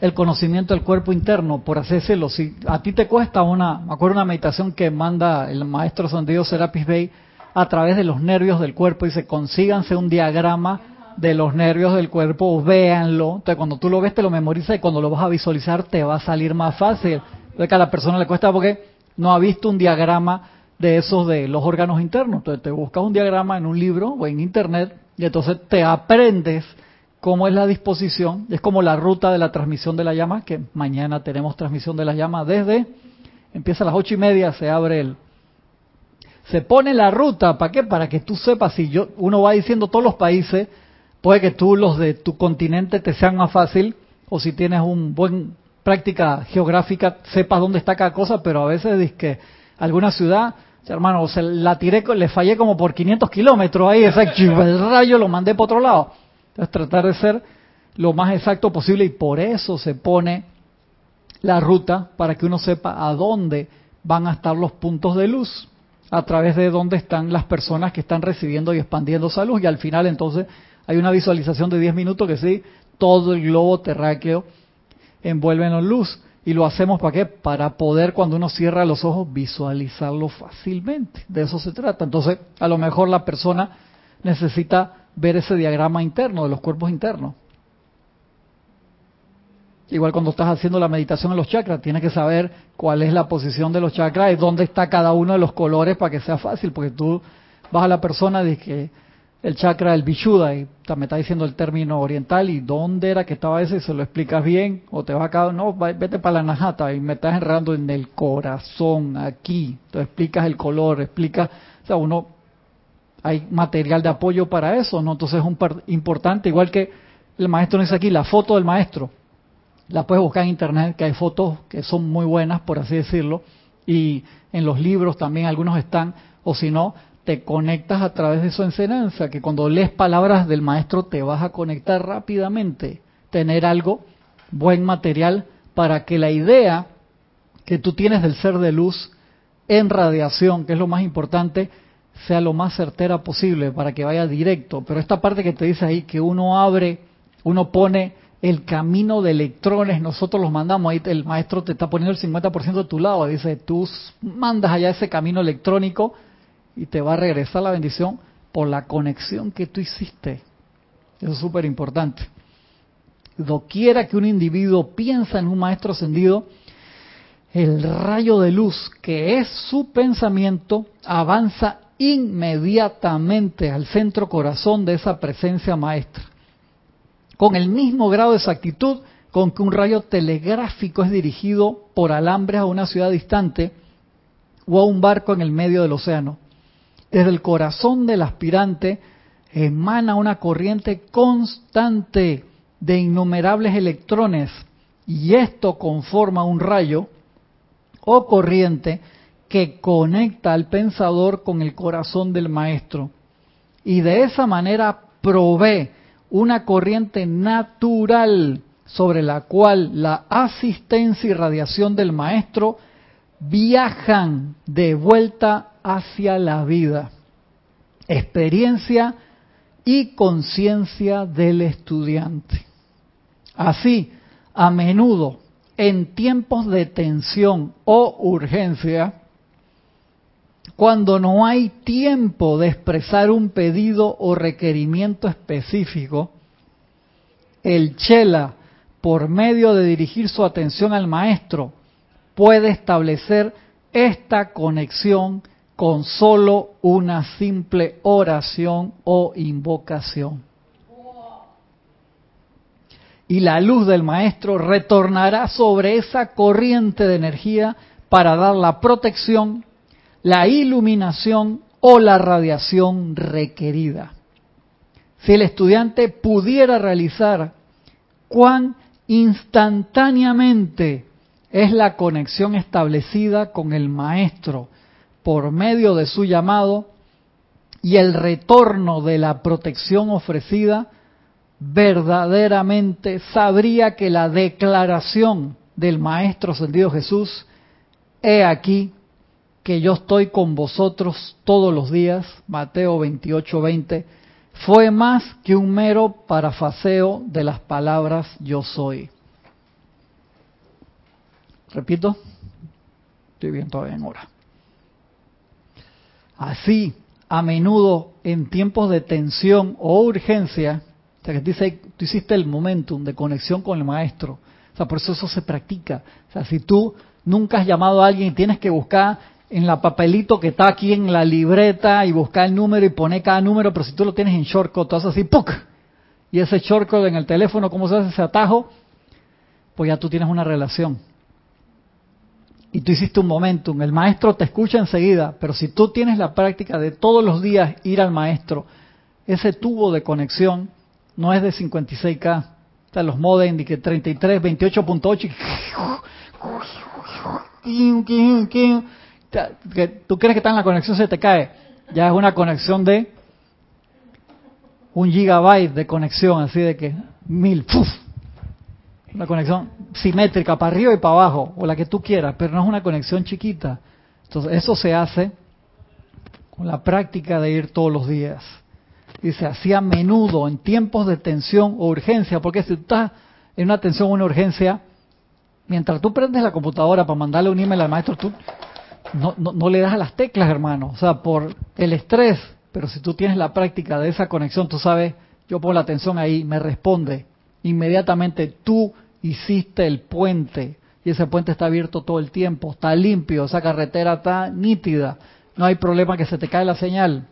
el conocimiento del cuerpo interno, por así decirlo. Si a ti te cuesta una, me acuerdo una meditación que manda el maestro Sandido Serapis Bey a través de los nervios del cuerpo, dice, consíganse un diagrama de los nervios del cuerpo, véanlo. Entonces, cuando tú lo ves, te lo memorizas y cuando lo vas a visualizar, te va a salir más fácil. Entonces, a la persona le cuesta porque no ha visto un diagrama de esos de los órganos internos. Entonces, te buscas un diagrama en un libro o en internet y entonces te aprendes cómo es la disposición. Es como la ruta de la transmisión de la llama, que mañana tenemos transmisión de la llama desde, empieza a las ocho y media, se abre el, se pone la ruta, ¿para qué? Para que tú sepas, si yo, uno va diciendo todos los países, puede que tú los de tu continente te sean más fácil, o si tienes un buen práctica geográfica, sepas dónde está cada cosa, pero a veces dices que alguna ciudad, hermano, o sea, la tiré, le fallé como por 500 kilómetros ahí, ese el rayo lo mandé para otro lado. Entonces tratar de ser lo más exacto posible y por eso se pone la ruta para que uno sepa a dónde van a estar los puntos de luz, a través de dónde están las personas que están recibiendo y expandiendo esa luz. Y al final entonces hay una visualización de 10 minutos que sí, todo el globo terráqueo envuelve en luz. Y lo hacemos para qué? Para poder cuando uno cierra los ojos visualizarlo fácilmente. De eso se trata. Entonces, a lo mejor la persona necesita ver ese diagrama interno de los cuerpos internos. Igual cuando estás haciendo la meditación en los chakras, tienes que saber cuál es la posición de los chakras y dónde está cada uno de los colores para que sea fácil, porque tú vas a la persona de que el chakra del Vishuddha y me está diciendo el término oriental y dónde era que estaba ese, y se lo explicas bien o te va acá, no, vete para la najata y me estás enredando en el corazón, aquí, te explicas el color, explicas, o sea, uno hay material de apoyo para eso, ¿no? Entonces es un par- importante, igual que el maestro dice aquí, la foto del maestro, la puedes buscar en internet, que hay fotos que son muy buenas, por así decirlo, y en los libros también algunos están, o si no, te conectas a través de su enseñanza, que cuando lees palabras del maestro te vas a conectar rápidamente, tener algo, buen material, para que la idea que tú tienes del ser de luz en radiación, que es lo más importante, sea lo más certera posible para que vaya directo. Pero esta parte que te dice ahí, que uno abre, uno pone el camino de electrones, nosotros los mandamos, ahí el maestro te está poniendo el 50% de tu lado, dice, tú mandas allá ese camino electrónico y te va a regresar la bendición por la conexión que tú hiciste. Eso es súper importante. Doquiera que un individuo piensa en un maestro ascendido, el rayo de luz que es su pensamiento avanza inmediatamente al centro corazón de esa presencia maestra, con el mismo grado de exactitud con que un rayo telegráfico es dirigido por alambres a una ciudad distante o a un barco en el medio del océano. Desde el corazón del aspirante emana una corriente constante de innumerables electrones y esto conforma un rayo o corriente que conecta al pensador con el corazón del maestro y de esa manera provee una corriente natural sobre la cual la asistencia y radiación del maestro viajan de vuelta hacia la vida. experiencia y conciencia del estudiante. Así, a menudo, en tiempos de tensión o urgencia, cuando no hay tiempo de expresar un pedido o requerimiento específico, el chela, por medio de dirigir su atención al maestro, puede establecer esta conexión con solo una simple oración o invocación. Y la luz del maestro retornará sobre esa corriente de energía para dar la protección, la iluminación o la radiación requerida. Si el estudiante pudiera realizar cuán instantáneamente es la conexión establecida con el maestro por medio de su llamado y el retorno de la protección ofrecida, verdaderamente sabría que la declaración del Maestro Ascendido Jesús, he aquí que yo estoy con vosotros todos los días, Mateo 28, 20, fue más que un mero parafaseo de las palabras yo soy. Repito, estoy bien todavía en hora. Así, a menudo en tiempos de tensión o urgencia, o sea que dice, tú hiciste el momentum de conexión con el maestro, o sea, por eso eso se practica. O sea, si tú nunca has llamado a alguien y tienes que buscar en la papelito que está aquí en la libreta y buscar el número y poner cada número, pero si tú lo tienes en shortcut, tú haces así, ¡puc! Y ese shortcut en el teléfono, ¿cómo se hace ese atajo? Pues ya tú tienes una relación. Y tú hiciste un momentum. El maestro te escucha enseguida, pero si tú tienes la práctica de todos los días ir al maestro, ese tubo de conexión no es de 56K. Está los modem de que 33, 28.8 que tú crees que está en la conexión se te cae. Ya es una conexión de un gigabyte de conexión, así de que mil, ¡puf! una conexión simétrica para arriba y para abajo, o la que tú quieras, pero no es una conexión chiquita. Entonces, eso se hace con la práctica de ir todos los días. Dice, así a menudo, en tiempos de tensión o urgencia, porque si tú estás en una tensión o una urgencia, mientras tú prendes la computadora para mandarle un email al maestro, tú no, no, le das a las teclas, hermano. O sea, por el estrés. Pero si tú tienes la práctica de esa conexión, tú sabes, yo pongo la atención ahí, me responde. Inmediatamente tú hiciste el puente. Y ese puente está abierto todo el tiempo, está limpio, esa carretera está nítida. No hay problema que se te cae la señal.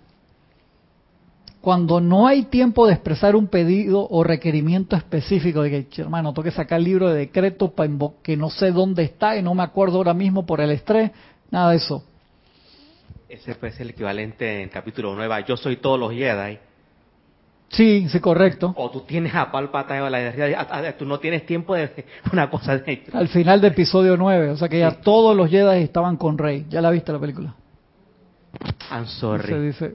Cuando no hay tiempo de expresar un pedido o requerimiento específico, de que, hermano, tengo que sacar el libro de decreto para que no sé dónde está y no me acuerdo ahora mismo por el estrés, Nada de eso. Ese fue el equivalente en capítulo 9 Yo soy todos los Jedi. Sí, sí, correcto. O tú tienes a Palpatine o la energía, tú no tienes tiempo de una cosa de... Al final del episodio 9, o sea que ya todos los Jedi estaban con Rey. ¿Ya la viste la película? I'm sorry. Se dice,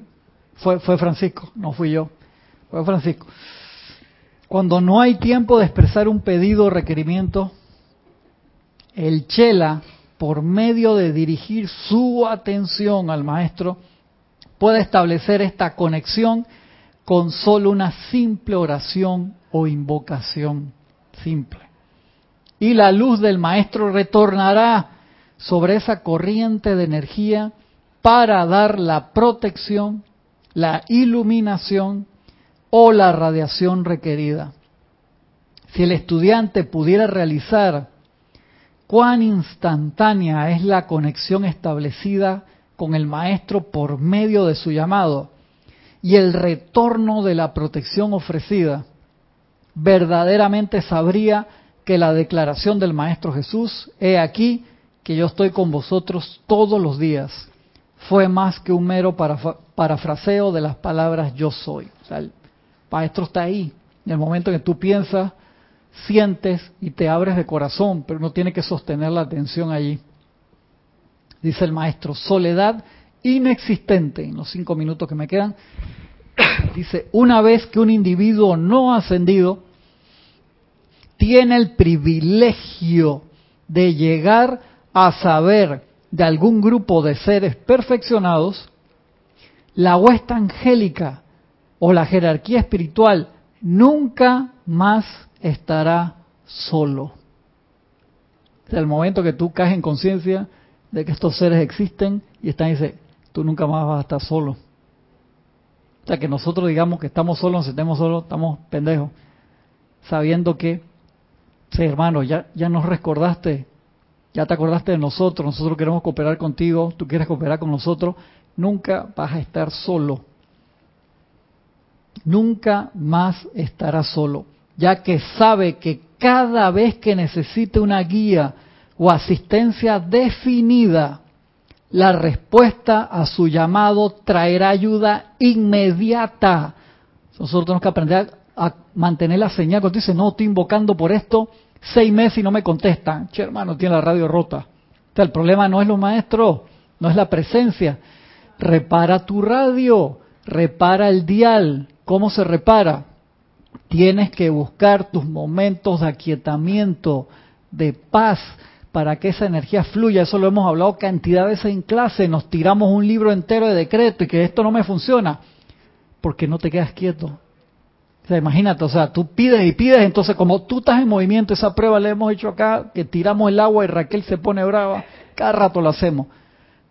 fue, fue Francisco, no fui yo. Fue Francisco. Cuando no hay tiempo de expresar un pedido o requerimiento, el Chela por medio de dirigir su atención al maestro, puede establecer esta conexión con solo una simple oración o invocación simple. Y la luz del maestro retornará sobre esa corriente de energía para dar la protección, la iluminación o la radiación requerida. Si el estudiante pudiera realizar cuán instantánea es la conexión establecida con el Maestro por medio de su llamado y el retorno de la protección ofrecida, verdaderamente sabría que la declaración del Maestro Jesús, he aquí que yo estoy con vosotros todos los días, fue más que un mero parafraseo de las palabras yo soy. O sea, el Maestro está ahí. En el momento que tú piensas, sientes y te abres de corazón, pero no tiene que sostener la atención allí. Dice el maestro, soledad inexistente, en los cinco minutos que me quedan, dice, una vez que un individuo no ascendido tiene el privilegio de llegar a saber de algún grupo de seres perfeccionados, la huesta angélica o la jerarquía espiritual nunca más estará solo. Desde el momento que tú caes en conciencia de que estos seres existen y están dice, tú nunca más vas a estar solo. O sea, que nosotros digamos que estamos solos, nos estemos solos, estamos pendejos, sabiendo que, sí, hermano, ya, ya nos recordaste, ya te acordaste de nosotros, nosotros queremos cooperar contigo, tú quieres cooperar con nosotros, nunca vas a estar solo. Nunca más estará solo, ya que sabe que cada vez que necesite una guía o asistencia definida, la respuesta a su llamado traerá ayuda inmediata. Nosotros tenemos que aprender a, mantener la señal. Cuando dice, no, estoy invocando por esto, seis meses y no me contestan. Che, hermano, tiene la radio rota. el problema no es los maestros, no es la presencia. Repara tu radio, repara el dial. ¿Cómo se repara? Tienes que buscar tus momentos de aquietamiento, de paz, para que esa energía fluya. Eso lo hemos hablado cantidad de veces en clase. Nos tiramos un libro entero de decreto y que esto no me funciona. Porque no te quedas quieto. O sea, imagínate, o sea, tú pides y pides, entonces como tú estás en movimiento, esa prueba la hemos hecho acá, que tiramos el agua y Raquel se pone brava, cada rato lo hacemos.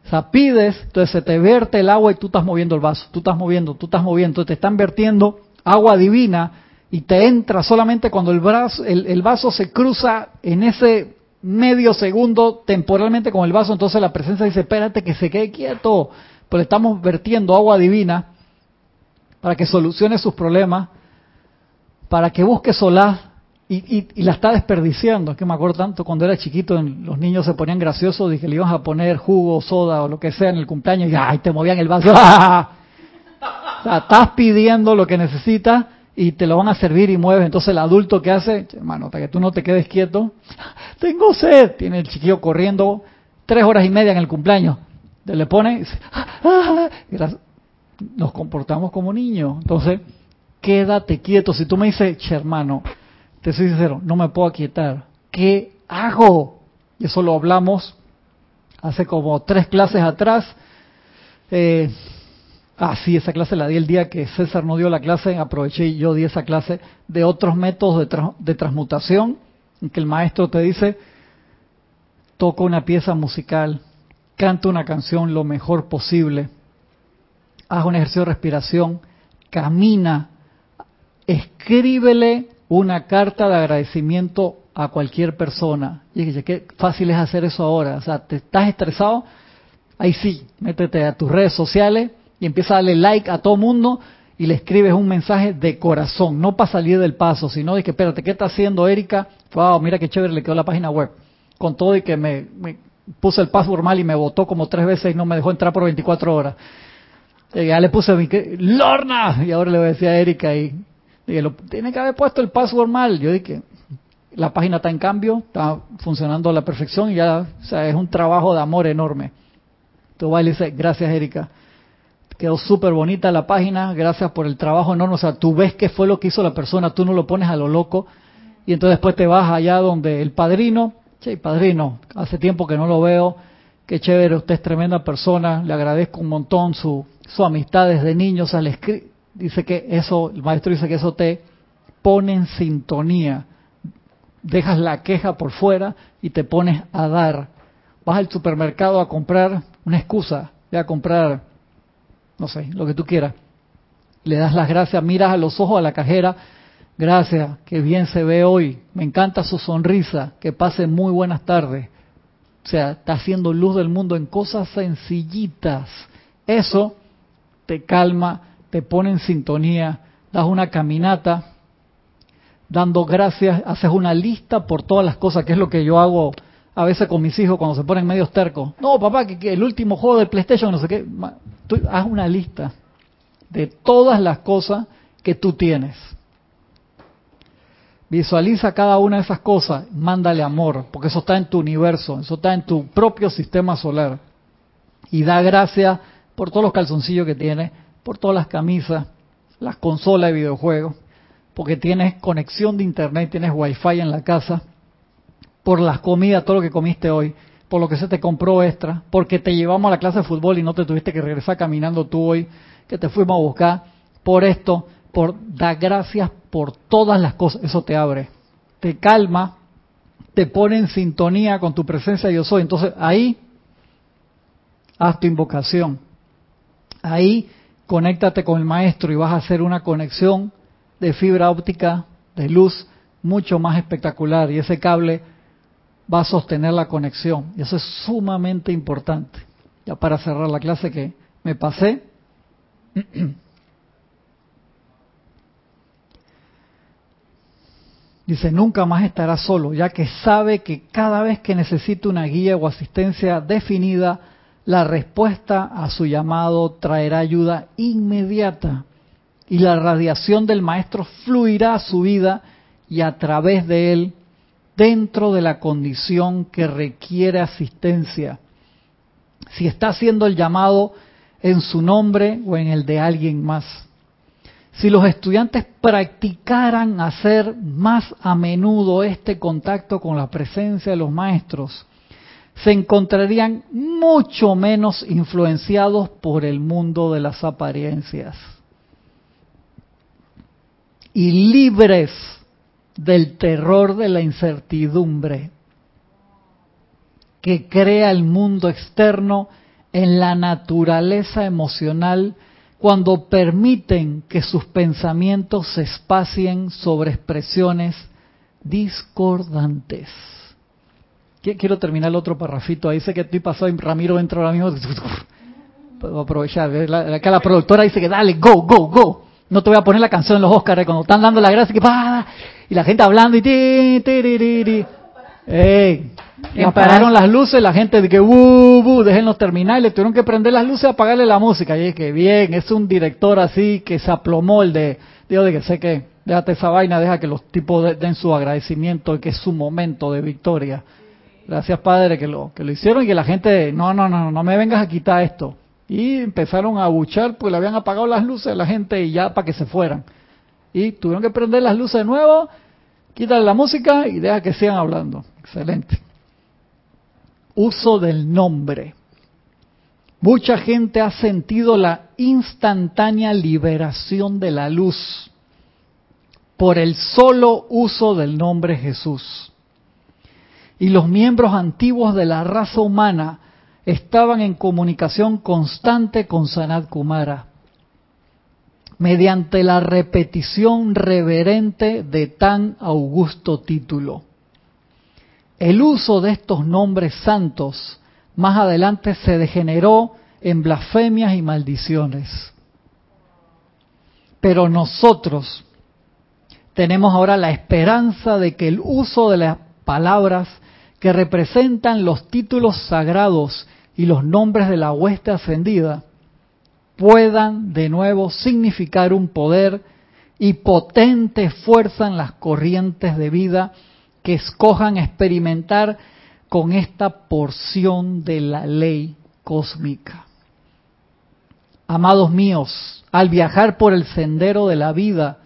O sea, pides, entonces se te vierte el agua y tú estás moviendo el vaso, tú estás moviendo, tú estás moviendo, entonces te están vertiendo agua divina y te entra solamente cuando el, brazo, el vaso se cruza en ese medio segundo temporalmente con el vaso, entonces la presencia dice, espérate que se quede quieto, pues estamos vertiendo agua divina para que solucione sus problemas, para que busque solaz y, la está desperdiciando. Es que me acuerdo tanto cuando era chiquito, los niños se ponían graciosos, dije, le ibas a poner jugo, soda o lo que sea en el cumpleaños y ay, te movían el vaso. O sea, estás pidiendo lo que necesitas y te lo van a servir y mueves. Entonces el adulto que hace, hermano, hasta que tú no te quedes quieto, tengo sed. Tiene el chiquillo corriendo tres horas y media en el cumpleaños. Te le pone, y dice, ah, nos comportamos como niños. Entonces, quédate quieto. Si tú me dices, hermano, te soy sincero, no me puedo aquietar. ¿Qué hago? Y eso lo hablamos hace como tres clases atrás. Eh, Ah, sí, esa clase la di el día que César no dio la clase, aproveché y yo di esa clase de otros métodos de, transmutación, en que el maestro te dice, toca una pieza musical, canta una canción lo mejor posible, haz un ejercicio de respiración, camina, escríbele una carta de agradecimiento a cualquier persona. Y dije, qué fácil es hacer eso ahora. O sea, te estás estresado, ahí sí, métete a tus redes sociales y empieza a darle like a todo mundo y le escribes un mensaje de corazón, no para salir del paso, sino de que, espérate, ¿qué está haciendo Erika? Wow, mira qué chévere le quedó la página web. Con todo y que me, puse el password mal y me votó como tres veces y no me dejó entrar por 24 horas. Y ya le puse mi, Lorna, y ahora le voy a decir a Erika y dije, lo, tiene que haber puesto el password mal. Yo dije, la página está en cambio, está funcionando a la perfección y ya, o sea, es un trabajo de amor enorme. Tú vas y le dices, gracias Erika Quedó súper bonita la página, gracias por el trabajo enorme. O sea, tú ves qué fue lo que hizo la persona, tú no lo pones a lo loco. Y entonces después te vas allá donde el padrino, che, padrino, hace tiempo que no lo veo, qué chévere, usted es tremenda persona, le agradezco un montón su, su amistad desde niño. O sea, le dice que eso, el maestro dice que eso te pone en sintonía. Dejas la queja por fuera y te pones a dar. Vas al supermercado a comprar una excusa, a comprar no sé, lo que tú quieras. Le das las gracias, miras a los ojos a la cajera, gracias, que bien se ve hoy, me encanta su sonrisa, que pase muy buenas tardes. O sea, está haciendo luz del mundo en cosas sencillitas. Eso te calma, te pone en sintonía, das una caminata, dando gracias, haces una lista por todas las cosas, que es lo que yo hago a veces con mis hijos cuando se ponen medios tercos. No, papá, que, el último juego de PlayStation, no sé qué. haz una lista de todas las cosas que tú tienes. Visualiza cada una de esas cosas, mándale amor, porque eso está en tu universo, eso está en tu propio sistema solar. Y da gracias por todos los calzoncillos que tienes, por todas las camisas, las consolas de videojuegos, porque tienes conexión de internet, tienes wifi en la casa, por las comidas, todo lo que comiste hoy, por lo que se te compró extra, porque te llevamos a la clase de fútbol y no te tuviste que regresar caminando tú hoy, que te fuimos a buscar, por esto, por dar gracias por todas las cosas. Eso te abre, te calma, te pone en sintonía con tu presencia yo soy. Entonces ahí haz tu invocación. Ahí conéctate con el maestro y vas a hacer una conexión de fibra óptica de luz mucho más espectacular y ese cable va a sostener la conexión y eso es sumamente importante. Ya para cerrar la clase que me pasé. Dice, nunca más estará solo, ya que sabe que cada vez que necesite una guía o asistencia definida, la respuesta a su llamado traerá ayuda inmediata y la radiación del Maestro fluirá a su vida y a través de él dentro de la condición que requiere asistencia. Si está haciendo el llamado en su nombre o en el de alguien más. Si los estudiantes practicaran hacer más a menudo este contacto con la presencia de los maestros, se encontrarían mucho menos influenciados por el mundo de las apariencias y libres del terror de la incertidumbre que crea el mundo externo en la naturaleza emocional cuando permiten que sus pensamientos se espacien sobre expresiones discordantes. Quiero terminar el otro parrafito. Ahí dice que estoy pasado y Ramiro entra ahora mismo. Puedo aprovechar. Acá la productora dice que dale, go, go, go. No te voy a poner la canción en los Oscars cuando están dando la gracia que y la gente hablando y ti, ti, Ey, apagaron las luces, la gente de que uh, uh, déjenlos terminar, y le tuvieron que prender las luces y apagarle la música. Y es que bien, es un director así que se aplomó el de, digo de que sé que, déjate esa vaina, deja que los tipos den su agradecimiento y que es su momento de victoria. Gracias Padre que lo, que lo hicieron y que la gente, no, no, no, no me vengas a quitar esto. Y empezaron a buchar, pues le habían apagado las luces a la gente y ya para que se fueran. Y tuvieron que prender las luces de nuevo, quítale la música y deja que sigan hablando. Excelente. Uso del nombre. Mucha gente ha sentido la instantánea liberación de la luz por el solo uso del nombre Jesús. Y los miembros antiguos de la raza humana estaban en comunicación constante con Sanat Kumara mediante la repetición reverente de tan augusto título. El uso de estos nombres santos más adelante se degeneró en blasfemias y maldiciones. Pero nosotros tenemos ahora la esperanza de que el uso de las palabras que representan los títulos sagrados y los nombres de la hueste ascendida puedan de nuevo significar un poder y potente fuerza en las corrientes de vida que escojan experimentar con esta porción de la ley cósmica. Amados míos, al viajar por el sendero de la vida,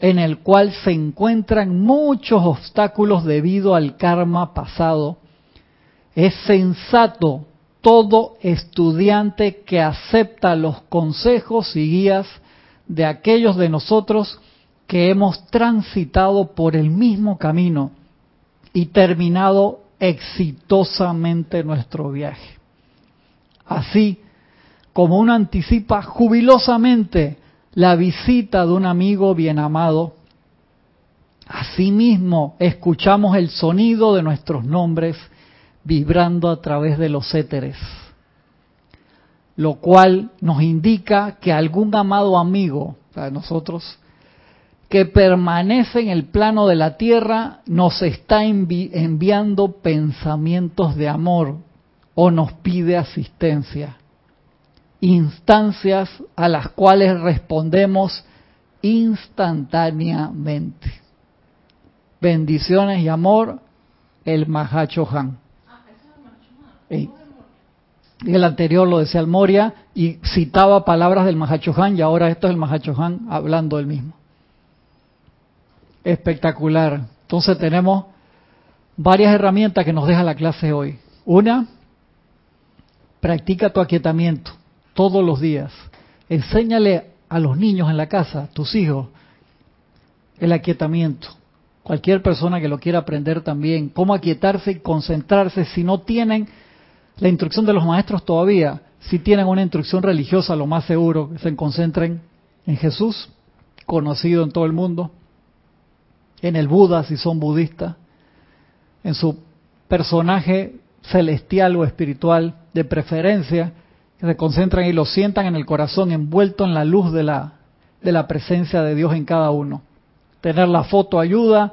en el cual se encuentran muchos obstáculos debido al karma pasado, es sensato todo estudiante que acepta los consejos y guías de aquellos de nosotros que hemos transitado por el mismo camino y terminado exitosamente nuestro viaje. Así como uno anticipa jubilosamente la visita de un amigo bien amado, asimismo escuchamos el sonido de nuestros nombres vibrando a través de los éteres, lo cual nos indica que algún amado amigo, para nosotros, que permanece en el plano de la tierra, nos está enviando pensamientos de amor o nos pide asistencia, instancias a las cuales respondemos instantáneamente. Bendiciones y amor, el Mahacho Han. Y el anterior lo decía el Moria y citaba palabras del Mahachohan y ahora esto es el Mahachohan hablando del mismo. Espectacular. Entonces tenemos varias herramientas que nos deja la clase hoy. Una, practica tu aquietamiento todos los días. enséñale a los niños en la casa, tus hijos, el aquietamiento. Cualquier persona que lo quiera aprender también, cómo aquietarse y concentrarse si no tienen la instrucción de los maestros todavía, si tienen una instrucción religiosa, lo más seguro, que se concentren en Jesús, conocido en todo el mundo, en el Buda, si son budistas, en su personaje celestial o espiritual de preferencia, se concentran y lo sientan en el corazón, envuelto en la luz de la, de la presencia de Dios en cada uno. Tener la foto ayuda,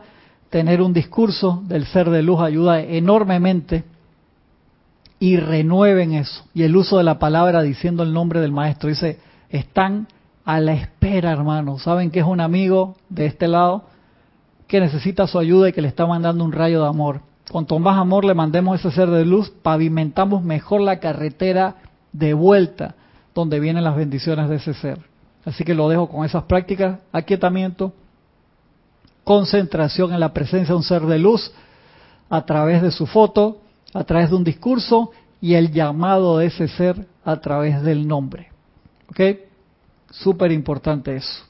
tener un discurso del ser de luz ayuda enormemente y renueven eso. Y el uso de la palabra diciendo el nombre del maestro. Dice, están a la espera, hermanos. Saben que es un amigo de este lado que necesita su ayuda y que le está mandando un rayo de amor. Cuanto más amor le mandemos ese ser de luz, pavimentamos mejor la carretera de vuelta donde vienen las bendiciones de ese ser. Así que lo dejo con esas prácticas, aquietamiento, concentración en la presencia de un ser de luz a través de su foto, a través de un discurso y el llamado de ese ser a través del nombre. ¿Ok? Súper importante eso.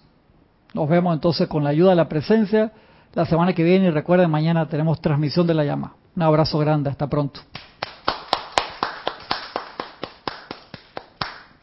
Nos vemos entonces con la ayuda de la presencia la semana que viene y recuerden, mañana tenemos transmisión de la llama. Un abrazo grande, hasta pronto.